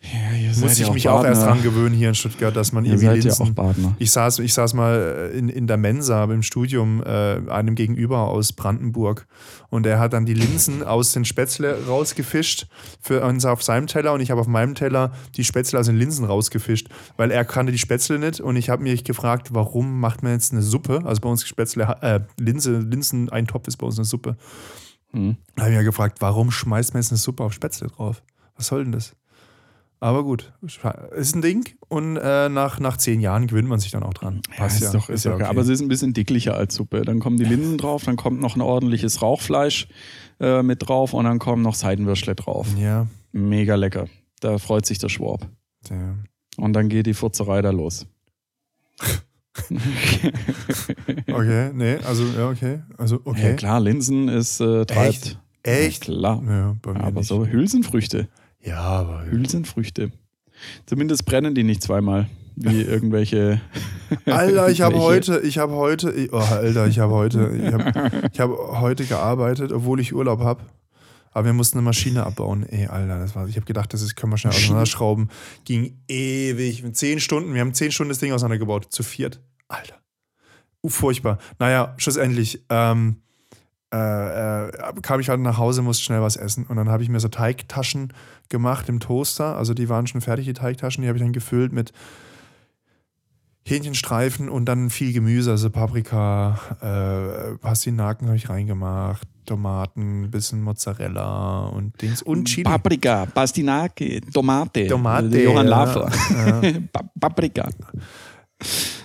Ja, Muss ich mich auch erst dran gewöhnen hier in Stuttgart, dass man Ihr irgendwie seid ja Linsen. auch Partner. ich saß, ich saß mal in, in der Mensa im Studium äh, einem gegenüber aus Brandenburg und er hat dann die Linsen aus den Spätzle rausgefischt für uns auf seinem Teller und ich habe auf meinem Teller die Spätzle aus den Linsen rausgefischt, weil er kannte die Spätzle nicht und ich habe mich gefragt, warum macht man jetzt eine Suppe? Also bei uns Spätzle, äh, Linse, Linseneintopf ist bei uns eine Suppe. Hm. Da habe ich ja gefragt, warum schmeißt man jetzt eine Suppe auf Spätzle drauf? Was soll denn das? Aber gut, ist ein Ding und äh, nach, nach zehn Jahren gewöhnt man sich dann auch dran. Ja, ist doch, ist ja doch geil. okay. Aber sie ist ein bisschen dicklicher als Suppe. Dann kommen die Linsen drauf, dann kommt noch ein ordentliches Rauchfleisch äh, mit drauf und dann kommen noch Seidenwürstle drauf. ja, Mega lecker. Da freut sich der Schwab. ja. Und dann geht die Furzerei da los. Okay, nee, also, ja, okay. Also, Ja, okay. klar, Linsen ist äh, treibt. Echt? Echt? Ja, klar. Ja, bei mir Aber nicht. so Hülsenfrüchte. Ja, aber. Hülsenfrüchte. Zumindest brennen die nicht zweimal. Wie irgendwelche. Alter, ich habe heute, ich habe heute, ich- oh, Alter, ich habe heute, ich habe hab heute gearbeitet, obwohl ich Urlaub habe. Aber wir mussten eine Maschine abbauen. Ey, Alter, das war, ich habe gedacht, das ist, können wir schnell auseinanderschrauben. Ging ewig. Mit zehn Stunden, wir haben zehn Stunden das Ding auseinandergebaut. Zu viert. Alter. Uh, furchtbar. Naja, schlussendlich ähm, äh, äh, kam ich halt nach Hause, musste schnell was essen. Und dann habe ich mir so Teigtaschen gemacht im Toaster. Also die waren schon fertig, die Teigtaschen. Die habe ich dann gefüllt mit Hähnchenstreifen und dann viel Gemüse, also Paprika, äh, Pastinaken habe ich reingemacht, Tomaten, bisschen Mozzarella und Dings und Chili. Paprika, Pastinake, Tomate. Tomate, Johann ja. Laffer. Ja. Pa- Paprika.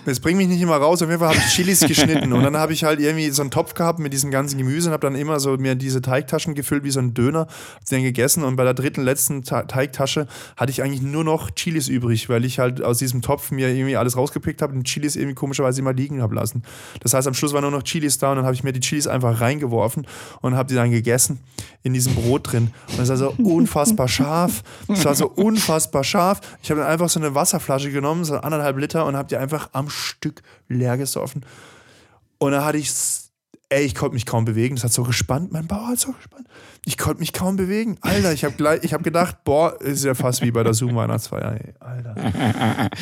Es bringt mich nicht immer raus. Auf jeden Fall habe ich Chilis geschnitten und dann habe ich halt irgendwie so einen Topf gehabt mit diesem ganzen Gemüse und habe dann immer so mir diese Teigtaschen gefüllt wie so ein Döner, hab den gegessen und bei der dritten, letzten Ta Teigtasche hatte ich eigentlich nur noch Chilis übrig, weil ich halt aus diesem Topf mir irgendwie alles rausgepickt habe und Chilis irgendwie komischerweise immer liegen habe lassen. Das heißt, am Schluss waren nur noch Chilis da und dann habe ich mir die Chilis einfach reingeworfen und habe die dann gegessen in diesem Brot drin. Und es war so unfassbar scharf. Es war so unfassbar scharf. Ich habe dann einfach so eine Wasserflasche genommen, so anderthalb Liter und habe die einfach am Stück leer gesoffen. Und da hatte ich, ey, ich konnte mich kaum bewegen. Das hat so gespannt, mein Bauch hat so gespannt. Ich konnte mich kaum bewegen. Alter, ich habe gleich, ich habe gedacht, boah, ist ja fast wie bei der Zoom-Weihnachtsfeier. ey. Alter.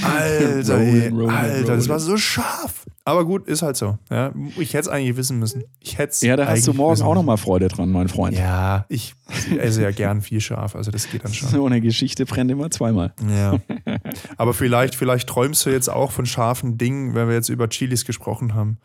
Alter, ey, Alter, das war so scharf. Aber gut, ist halt so. Ja, ich hätte es eigentlich wissen müssen. Ich hätte es Ja, da hast du morgen auch nochmal Freude dran, mein Freund. Ja, ich esse ja gern viel scharf, also das geht dann schon. So eine Geschichte brennt immer zweimal. Ja. Aber vielleicht, vielleicht träumst du jetzt auch von scharfen Dingen, wenn wir jetzt über Chilis gesprochen haben.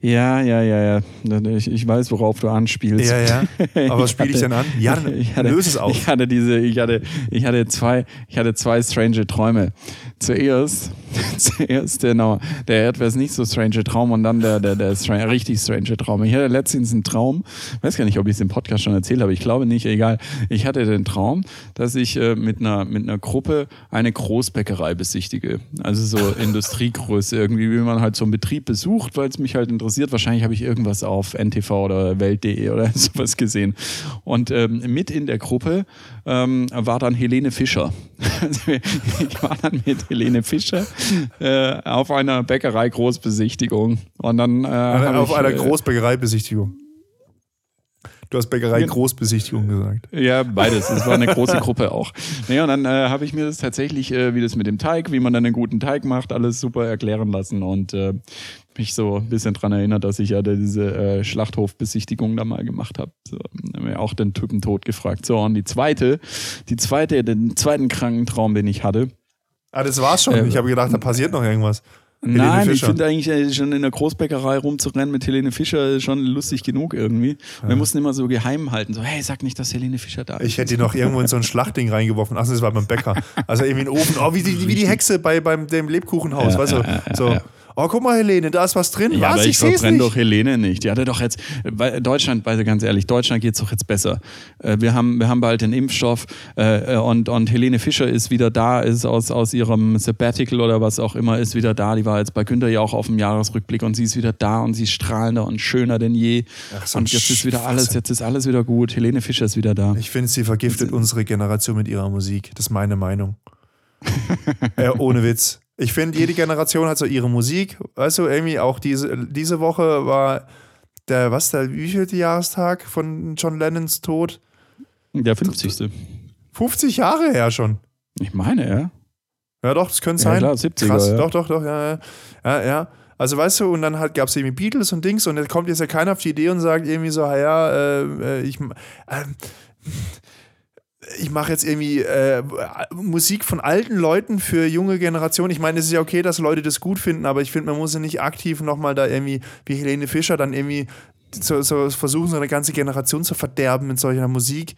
Ja, ja, ja, ja. Ich, ich weiß, worauf du anspielst. Ja, ja. Aber was spiele ich denn an? Ja, ich hatte, löse es auf. Ich hatte diese, ich hatte, ich hatte zwei, ich hatte zwei strange Träume. Zuerst, zuerst der, no, der etwas nicht so strange Traum und dann der, der, der strange, richtig strange Traum. Ich hatte letztens einen Traum, weiß gar nicht, ob ich es im Podcast schon erzählt habe, ich glaube nicht, egal. Ich hatte den Traum, dass ich äh, mit einer, mit einer Gruppe eine Großbäckerei besichtige. Also so Industriegröße irgendwie, wie man halt so einen Betrieb besucht, weil es mich halt interessiert. Wahrscheinlich habe ich irgendwas auf NTV oder Welt.de oder sowas gesehen. Und ähm, mit in der Gruppe ähm, war dann Helene Fischer. Also ich war dann mit Helene Fischer äh, auf einer Bäckerei Großbesichtigung. Und dann äh, hab auf ich, einer äh, Großbäckereibesichtigung. Du hast Bäckerei Großbesichtigung gesagt. Ja, beides. Es war eine große Gruppe auch. Naja, und dann äh, habe ich mir das tatsächlich, äh, wie das mit dem Teig, wie man dann einen guten Teig macht, alles super erklären lassen und äh, mich so ein bisschen dran erinnert, dass ich ja diese äh, Schlachthofbesichtigung da mal gemacht habe. So, hab mir auch den Typen tot gefragt. So, und die zweite, die zweite, den zweiten kranken Traum, den ich hatte. Ah, das war's schon. Äh, ich habe gedacht, da passiert noch irgendwas. Helene Nein, ich finde eigentlich äh, schon in der Großbäckerei rumzurennen mit Helene Fischer ist schon lustig genug irgendwie. Wir mussten immer so geheim halten, so, hey, sag nicht, dass Helene Fischer da ist. Ich hätte die noch irgendwo in so ein Schlachtding reingeworfen. Ach, das war beim Bäcker. Also irgendwie in den Ofen. Oh, wie die, wie die Hexe bei beim dem Lebkuchenhaus. Ja, weißt du? ja, ja, so. Oh, guck mal, Helene, da ist was drin. Ja, was? aber ich es verbrenne doch Helene nicht. Die hatte doch jetzt, weil Deutschland, also ganz ehrlich, Deutschland geht's doch jetzt besser. Äh, Wir haben, wir haben bald den Impfstoff äh, und, und Helene Fischer ist wieder da, ist aus, aus ihrem Sabbatical oder was auch immer, ist wieder da. Die war jetzt bei Günther ja auch auf dem Jahresrückblick und sie ist wieder da und sie ist strahlender und schöner denn je. Ach, so und jetzt ist wieder alles, jetzt ist alles wieder gut. Helene Fischer ist wieder da. Ich finde, sie vergiftet unsere Generation mit ihrer Musik. Das ist meine Meinung. äh, ohne Witz. Ich finde, jede Generation hat so ihre Musik. Weißt du, irgendwie auch diese, diese Woche war der, was, der wievielte Jahrestag von John Lennons Tod? Der 50. 50 Jahre her schon. Ich meine, ja. Ja, doch, das könnte Ja, sein. klar, 70er, Krass, ja. doch, doch, doch, ja, ja. ja, ja. Also weißt du, und dann halt gab es irgendwie Beatles und Dings und dann kommt jetzt ja keiner auf die Idee und sagt irgendwie so, "Ah ja, äh, äh, ich, ähm, ich mache jetzt irgendwie äh, Musik von alten Leuten für junge Generationen. Ich meine, es ist ja okay, dass Leute das gut finden, aber ich finde, man muss ja nicht aktiv nochmal da irgendwie, wie Helene Fischer, dann irgendwie so, so versuchen, so eine ganze Generation zu verderben mit solcher Musik.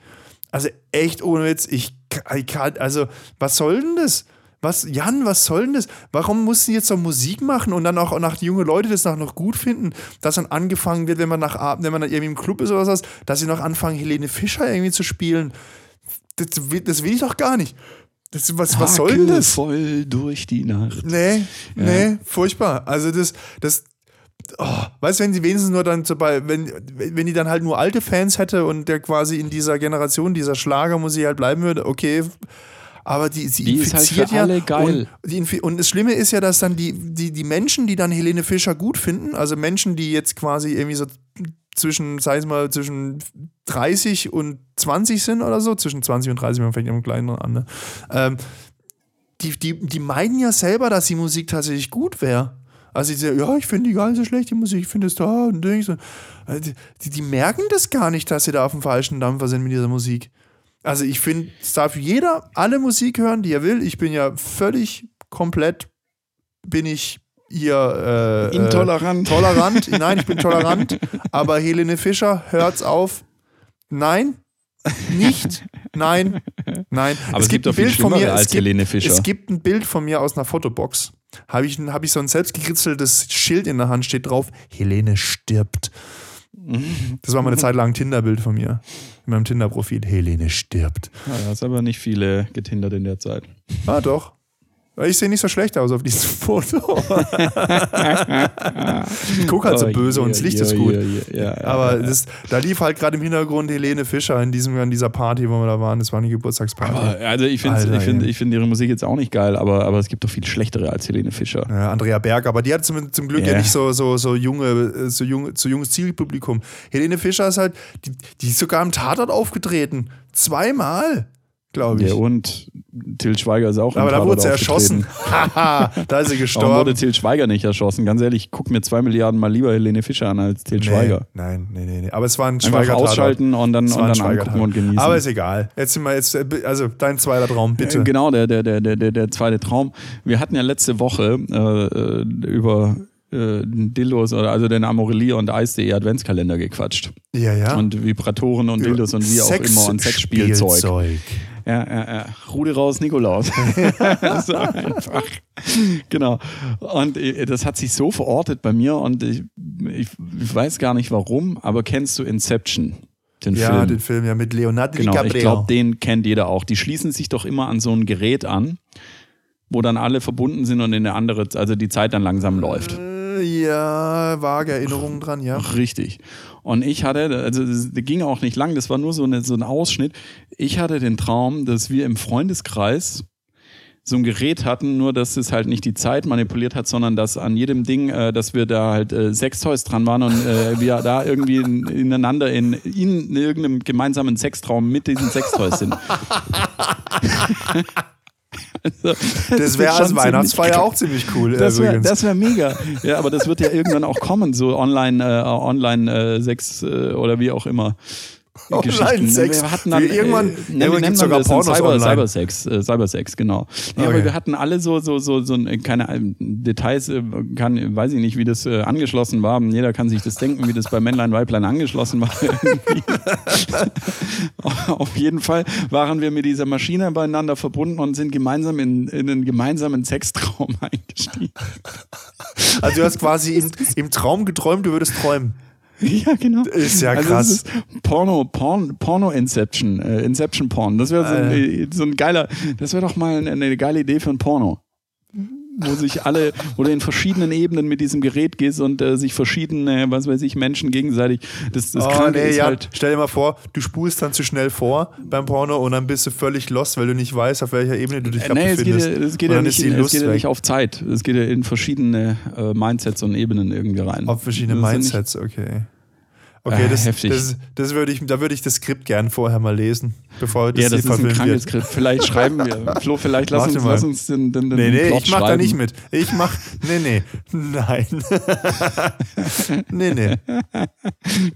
Also echt ohne Witz, ich, ich kann, also was soll denn das? Was, Jan, was soll denn das? Warum mussten die jetzt so Musik machen und dann auch nach junge Leute das noch, gut finden, dass dann angefangen wird, wenn man nach wenn man dann irgendwie im Club ist oder was, dass sie noch anfangen, Helene Fischer irgendwie zu spielen? Das, will- das will ich doch gar nicht. Das, was, was soll denn das? voll durch die Nacht. Nee, nee, furchtbar. Also das, das, oh, weißt du, wenn sie wenigstens nur dann wenn, wenn die dann halt nur alte Fans hätte und der quasi in dieser Generation, dieser Schlagermusik halt bleiben würde, okay. Aber die, sie Die ist halt infiziert für ja. alle geil. Und, die, und das Schlimme ist ja, dass dann die, die, die Menschen, die dann Helene Fischer gut finden, also Menschen, die jetzt quasi irgendwie so zwischen, sag ich mal, zwischen 30 und 20 sind oder so, zwischen 20 und 30, man fängt ja mit kleinen an, ne? Ähm, die, die, die meinen ja selber, dass die Musik tatsächlich gut wäre. Also die sagen, ja, ich finde die gar nicht so schlecht, die Musik, ich finde es da und Dings. Die, die, die merken das gar nicht, dass sie da auf dem falschen Dampfer sind mit dieser Musik. Also ich finde, es darf jeder alle Musik hören, die er will. Ich bin ja völlig komplett, bin ich hier äh, Intolerant. Äh, tolerant. Nein, ich bin tolerant. Aber Helene Fischer, hört's auf. Nein, nicht. Nein, nein. Aber es gibt doch viel schlimmere als es gibt, Helene Fischer. Es gibt ein Bild von mir aus einer Fotobox. Habe ich, hab ich so ein selbstgekritzeltes Schild in der Hand, steht drauf, Helene stirbt. Das war mal eine Zeit lang ein Tinder-Bild von mir. In meinem Tinder-Profil. Helene stirbt. Ja, da hast aber nicht viele getindert in der Zeit. Ah, doch. Ich sehe nicht so schlecht aus auf diesem Foto. ich gucke halt so Oh, böse und das Licht je, ist gut. ja, Aber das, da lief halt gerade im Hintergrund Helene Fischer in, diesem, in dieser Party, wo wir da waren. Das war eine Geburtstagsparty. Aber, also ich finde ich find, ich find ihre Musik jetzt auch nicht geil, aber, aber es gibt doch viel schlechtere als Helene Fischer. Ja, Andrea Berg, aber die hat zum, zum Glück ja, nicht so, so, so junge, so jung, so junges Zielpublikum. Helene Fischer ist halt, die, die ist sogar im Tatort aufgetreten. Zweimal, glaube ich. Ja, und Till Schweiger ist auch aber da wurde sie erschossen. Haha, da ist sie Warum gestorben. wurde Till Schweiger nicht erschossen? Ganz ehrlich, ich gucke mir zwei Milliarden mal lieber Helene Fischer an als Till Schweiger. Nein, nein, nee, nee. Aber es war ein Einfach Schweiger-Tatort. ausschalten und dann, und dann angucken und genießen. Aber ist egal. Jetzt sind wir jetzt, äh, also dein zweiter Traum, bitte. Äh, Genau, der, der, der, der, der, der zweite Traum. Wir hatten ja letzte Woche äh, äh, über äh, Dildos oder also den Amorelie und Eis.de Adventskalender gequatscht. Ja, ja. Und Vibratoren und Dildos und wie auch immer und Sexspielzeug. Sexspielzeug. Ja, ja, ja. Rude raus, Nikolaus. so einfach. Genau. Und äh, das hat sich so verortet bei mir und ich, ich, ich weiß gar nicht warum, aber kennst du Inception? Den Ja, Film? den Film ja mit Leonardo Genau, ich DiCaprio. glaube, den kennt jeder auch. Die schließen sich doch immer an so ein Gerät an, wo dann alle verbunden sind und in eine andere, also die Zeit dann langsam läuft. Ja, vage Erinnerungen dran, ja. Richtig. Und ich hatte, also das ging auch nicht lang, das war nur so, eine, so ein Ausschnitt. Ich hatte den Traum, dass wir im Freundeskreis so ein Gerät hatten, nur dass es halt nicht die Zeit manipuliert hat, sondern dass an jedem Ding, äh, dass wir da halt äh, Sextoys dran waren und äh, wir da irgendwie in, ineinander in, in irgendeinem gemeinsamen Sextraum mit diesen Sextoys sind. also, Das wäre als Weihnachtsfeier auch ziemlich cool. das wäre übrigens. das wär mega. Ja, aber das wird ja irgendwann auch kommen, so online, äh, online äh, Sex äh, oder wie auch immer. Online-Sex. Wir hatten dann, Wir irgendwann- äh, irgendwann gibt's sogar das Pornos Cyber, online. Cybersex, äh, Cybersex, genau. Ja, aber Okay. wir hatten alle so, so, so, so äh, keine Details, äh, kann, weiß ich nicht, wie das äh, angeschlossen war. Jeder kann sich das denken, wie das bei Männlein, Weiblein angeschlossen war. Auf jeden Fall waren wir mit dieser Maschine beieinander verbunden und sind gemeinsam in, in einen gemeinsamen Sextraum eingestiegen. Also du hast quasi im, im Traum geträumt, du würdest träumen. Ja, genau. Ist ja also krass. Das ist Porno, Porn, Porno Inception, äh, Inception Porn. Das wäre so, ein, äh, so ein geiler, das wäre doch mal eine, eine geile Idee für ein Porno. Wo sich alle, wo du in verschiedenen Ebenen mit diesem Gerät gehst und äh, sich verschiedene, was weiß ich, Menschen gegenseitig. Das, das oh, nee, ist ja. halt. Stell dir mal vor, du spulst dann zu schnell vor beim Porno und dann bist du völlig lost, weil du nicht weißt, auf welcher Ebene du dich Äh, Nee, es geht, es geht ja nicht, die es geht ja nicht auf Zeit. Es geht ja in verschiedene äh, Mindsets und Ebenen irgendwie rein. Auf verschiedene Mindsets, okay. Okay, Äh, das, heftig. das, das würde ich, da würde ich das Skript gern vorher mal lesen, bevor das ja, das ist ein krankes. Skript. Vielleicht schreiben wir. Flo, vielleicht lass uns, lass uns den, den, den Nee, nee, Plot ich mach da schreiben. nicht mit. Ich mach. Nee, nee. Nein. nee, nee.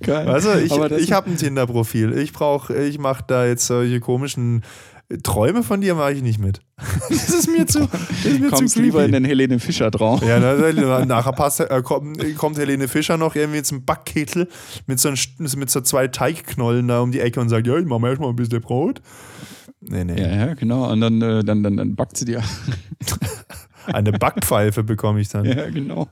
Geil. Also ich, ich habe ein Tinder-Profil. Ich brauche, ich mache da jetzt solche komischen Träume von dir mache ich nicht mit. Das ist mir zu, das ist mir kommst zu lieber in den Helene Fischer Traum. Ja, na, nachher passt, äh, kommt, kommt Helene Fischer noch irgendwie ein Backkittel mit so, ein, mit so zwei Teigknollen da um die Ecke und sagt, ja, ich mache mir erstmal ein bisschen Brot. Nee, nee. Ja, ja, genau. Und dann, äh, dann, dann, dann backt sie dir. Eine Backpfeife bekomme ich dann. ja, genau.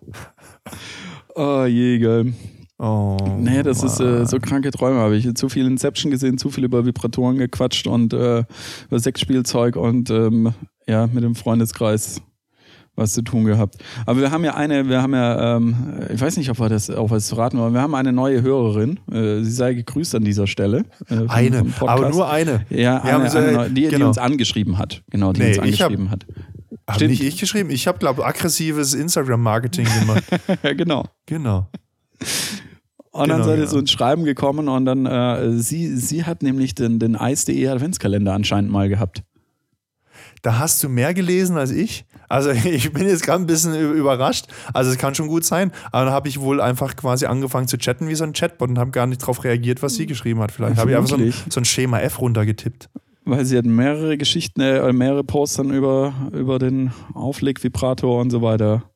Oh je, geil. Oh, Nee, das ist äh, Mann. so kranke Träume. Habe ich zu viel Inception gesehen, zu viel über Vibratoren gequatscht und äh, über Sexspielzeug und ähm, ja, mit dem Freundeskreis was zu tun gehabt. Aber wir haben ja eine, wir haben ja, ähm, ich weiß nicht, ob wir das, ob wir das verraten wollen, wir haben eine neue Hörerin. Äh, sie sei gegrüßt an dieser Stelle. äh, vom- Eine, vom aber nur eine. Ja, eine, haben so- eine, die, die genau. uns angeschrieben hat. Genau, die Nee, uns ich hab- angeschrieben hat. Habe Stimmt. nicht ich geschrieben? Ich habe, glaube ich, aggressives Instagram-Marketing gemacht. Ja, genau. genau. Und dann Genau, seid ihr genau. so ins Schreiben gekommen und dann, äh, sie, sie hat nämlich den, den Eis.de Adventskalender anscheinend mal gehabt. Da hast du mehr gelesen als ich. Also ich bin jetzt gerade ein bisschen überrascht. Also es kann schon gut sein. Aber dann habe ich wohl einfach quasi angefangen zu chatten wie so ein Chatbot und habe gar nicht darauf reagiert, was sie geschrieben hat. Vielleicht habe ich einfach so ein, so ein Schema F runtergetippt. Weil sie hat mehrere Geschichten, äh, mehrere Posts dann über, über den Auflegvibrator und so weiter.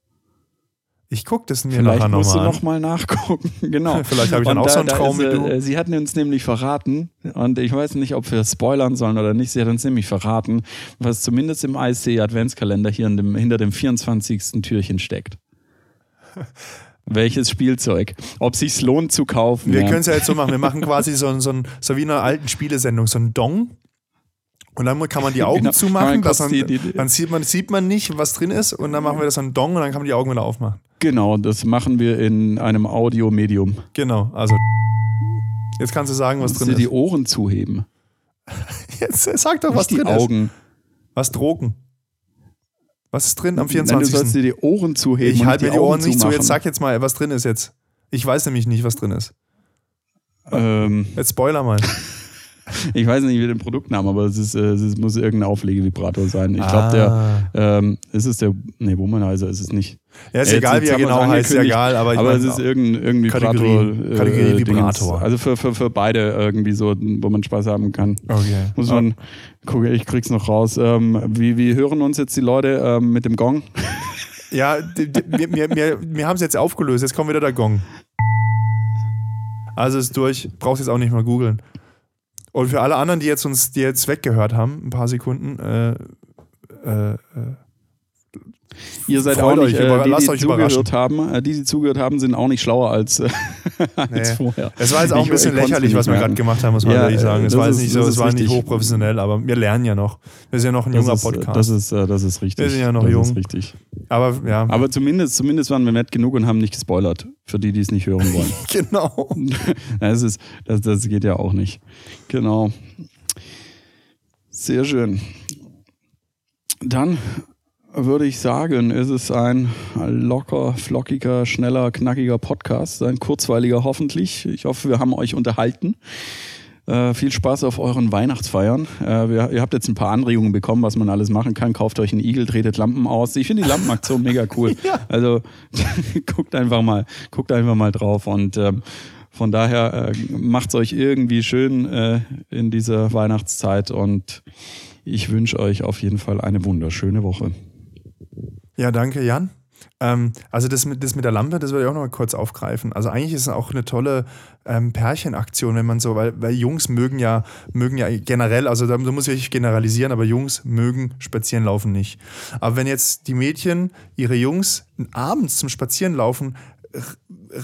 Ich gucke das mir Vielleicht nachher musst du nochmal an. noch mal nachgucken. genau. Vielleicht habe ich dann Und auch so da- einen da Traum ist, wie du. äh, Sie hatten uns nämlich verraten, und ich weiß nicht, ob wir spoilern sollen oder nicht, sie hat uns nämlich verraten, was zumindest im IC Adventskalender hier dem, hinter dem 24. Türchen steckt. Welches Spielzeug? Ob sich's lohnt zu kaufen. Wir ja. können es ja jetzt so machen. Wir machen quasi so, so, ein, so wie in einer alten Spielesendung, so ein Dong. Und dann kann man die Augen Genau. zumachen, man, die- die- dann sieht man, sieht man nicht, was drin ist. Und dann machen wir das so ein Dong und dann kann man die Augen wieder aufmachen. Genau, das machen wir in einem Audiomedium. Genau, also jetzt kannst du sagen, was Musst drin dir die ist. Ohren zuheben. Jetzt sag doch, was Nicht die drin ist. Augen. Was Drogen? Was ist drin am Nein, du sollst 24. dir die Ohren zuheben. Ich halte mir die Ohren nicht zu. Jetzt sag jetzt mal, was drin ist jetzt. Ich weiß nämlich nicht, was drin ist. Ähm, Jetzt spoiler mal. ich weiß nicht, wie den Produktnamen, aber es, ist, äh, es muss irgendein Auflegevibrator sein. Ich glaube, Ah. der ähm, ist es der, nee, Womanizer ist es nicht. Ja, ist Jetzt- egal, wie er genau heißt, ist egal. Aber, ich aber es ist irgendein, irgendein Kategorie- Vibrator. äh, Kategorie Dingens. Vibrator. Also für, für, für beide irgendwie so, wo man Spaß haben kann. Okay. Muss man, gucke, ich krieg's noch raus. Ähm, wie, wie hören uns jetzt die Leute ähm, mit dem Gong? Ja, wir, wir, wir, wir haben es jetzt aufgelöst. Jetzt kommt wieder der Gong. Also ist durch. Brauchst jetzt auch nicht mal googeln. Und für alle anderen, die jetzt uns, die jetzt weggehört haben, ein paar Sekunden, äh, äh, äh, Ihr seid Freut auch nicht, euch, äh, die, lasst die euch zugehört haben, äh, die, die zugehört haben, sind auch nicht schlauer als, äh, als Nee. vorher. Es war jetzt auch ein Ich- bisschen ich konnt's lächerlich, was nicht wir gerade gemacht haben, muss man Ja, ehrlich sagen. Es war jetzt nicht so, es war nicht richtig. hochprofessionell, aber wir lernen ja noch. Wir sind ja noch ein Das junger ist, äh, Podcast. Das ist, äh, das ist richtig. Wir sind ja noch das jung. Ist richtig. aber ja, Aber zumindest, zumindest waren wir nett genug und haben nicht gespoilert, für die, die es nicht hören wollen. genau. das, ist, das, das geht ja auch nicht. Genau. Sehr schön. Dann würde ich sagen, ist es ein locker, flockiger, schneller, knackiger Podcast. Ein kurzweiliger hoffentlich. Ich hoffe, wir haben euch unterhalten. Äh, viel Spaß auf euren Weihnachtsfeiern. Äh, wir, ihr habt jetzt ein paar Anregungen bekommen, was man alles machen kann. Kauft euch einen Igel, tretet Lampen aus. Ich finde die Lampenaktion mega cool. Ja. Also guckt einfach mal, guckt einfach mal drauf und ähm, von daher äh, macht's euch irgendwie schön äh, in dieser Weihnachtszeit und ich wünsche euch auf jeden Fall eine wunderschöne Woche. Ja, danke, Jan. Ähm, also das mit, das mit der Lampe, das würde ich auch noch mal kurz aufgreifen. Also eigentlich ist es auch eine tolle ähm, Pärchenaktion, wenn man so, weil, weil Jungs mögen ja, mögen ja generell, also da, muss ich generalisieren, aber Jungs mögen Spazierenlaufen nicht. Aber wenn jetzt die Mädchen ihre Jungs abends zum Spazierenlaufen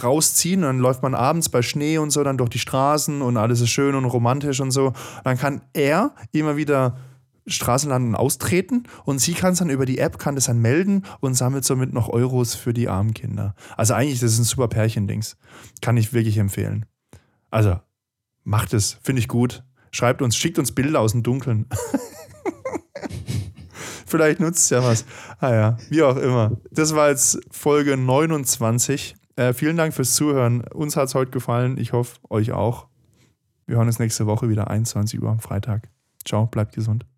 rausziehen, dann läuft man abends bei Schnee und so dann durch die Straßen und alles ist schön und romantisch und so, dann kann er immer wieder Straßenlanden austreten und sie kann es dann über die App, kann das dann melden und sammelt somit noch Euros für die armen Kinder. Also eigentlich, das ist ein super Pärchendings. Kann ich wirklich empfehlen. Also, macht es, finde ich gut. Schreibt uns, schickt uns Bilder aus dem Dunkeln. Vielleicht nutzt es ja was. Ah ja, wie auch immer. Das war jetzt Folge 29. Äh, vielen Dank fürs Zuhören. Uns hat es heute gefallen. Ich hoffe, euch auch. Wir hören uns nächste Woche wieder 21 Uhr am Freitag. Ciao, bleibt gesund.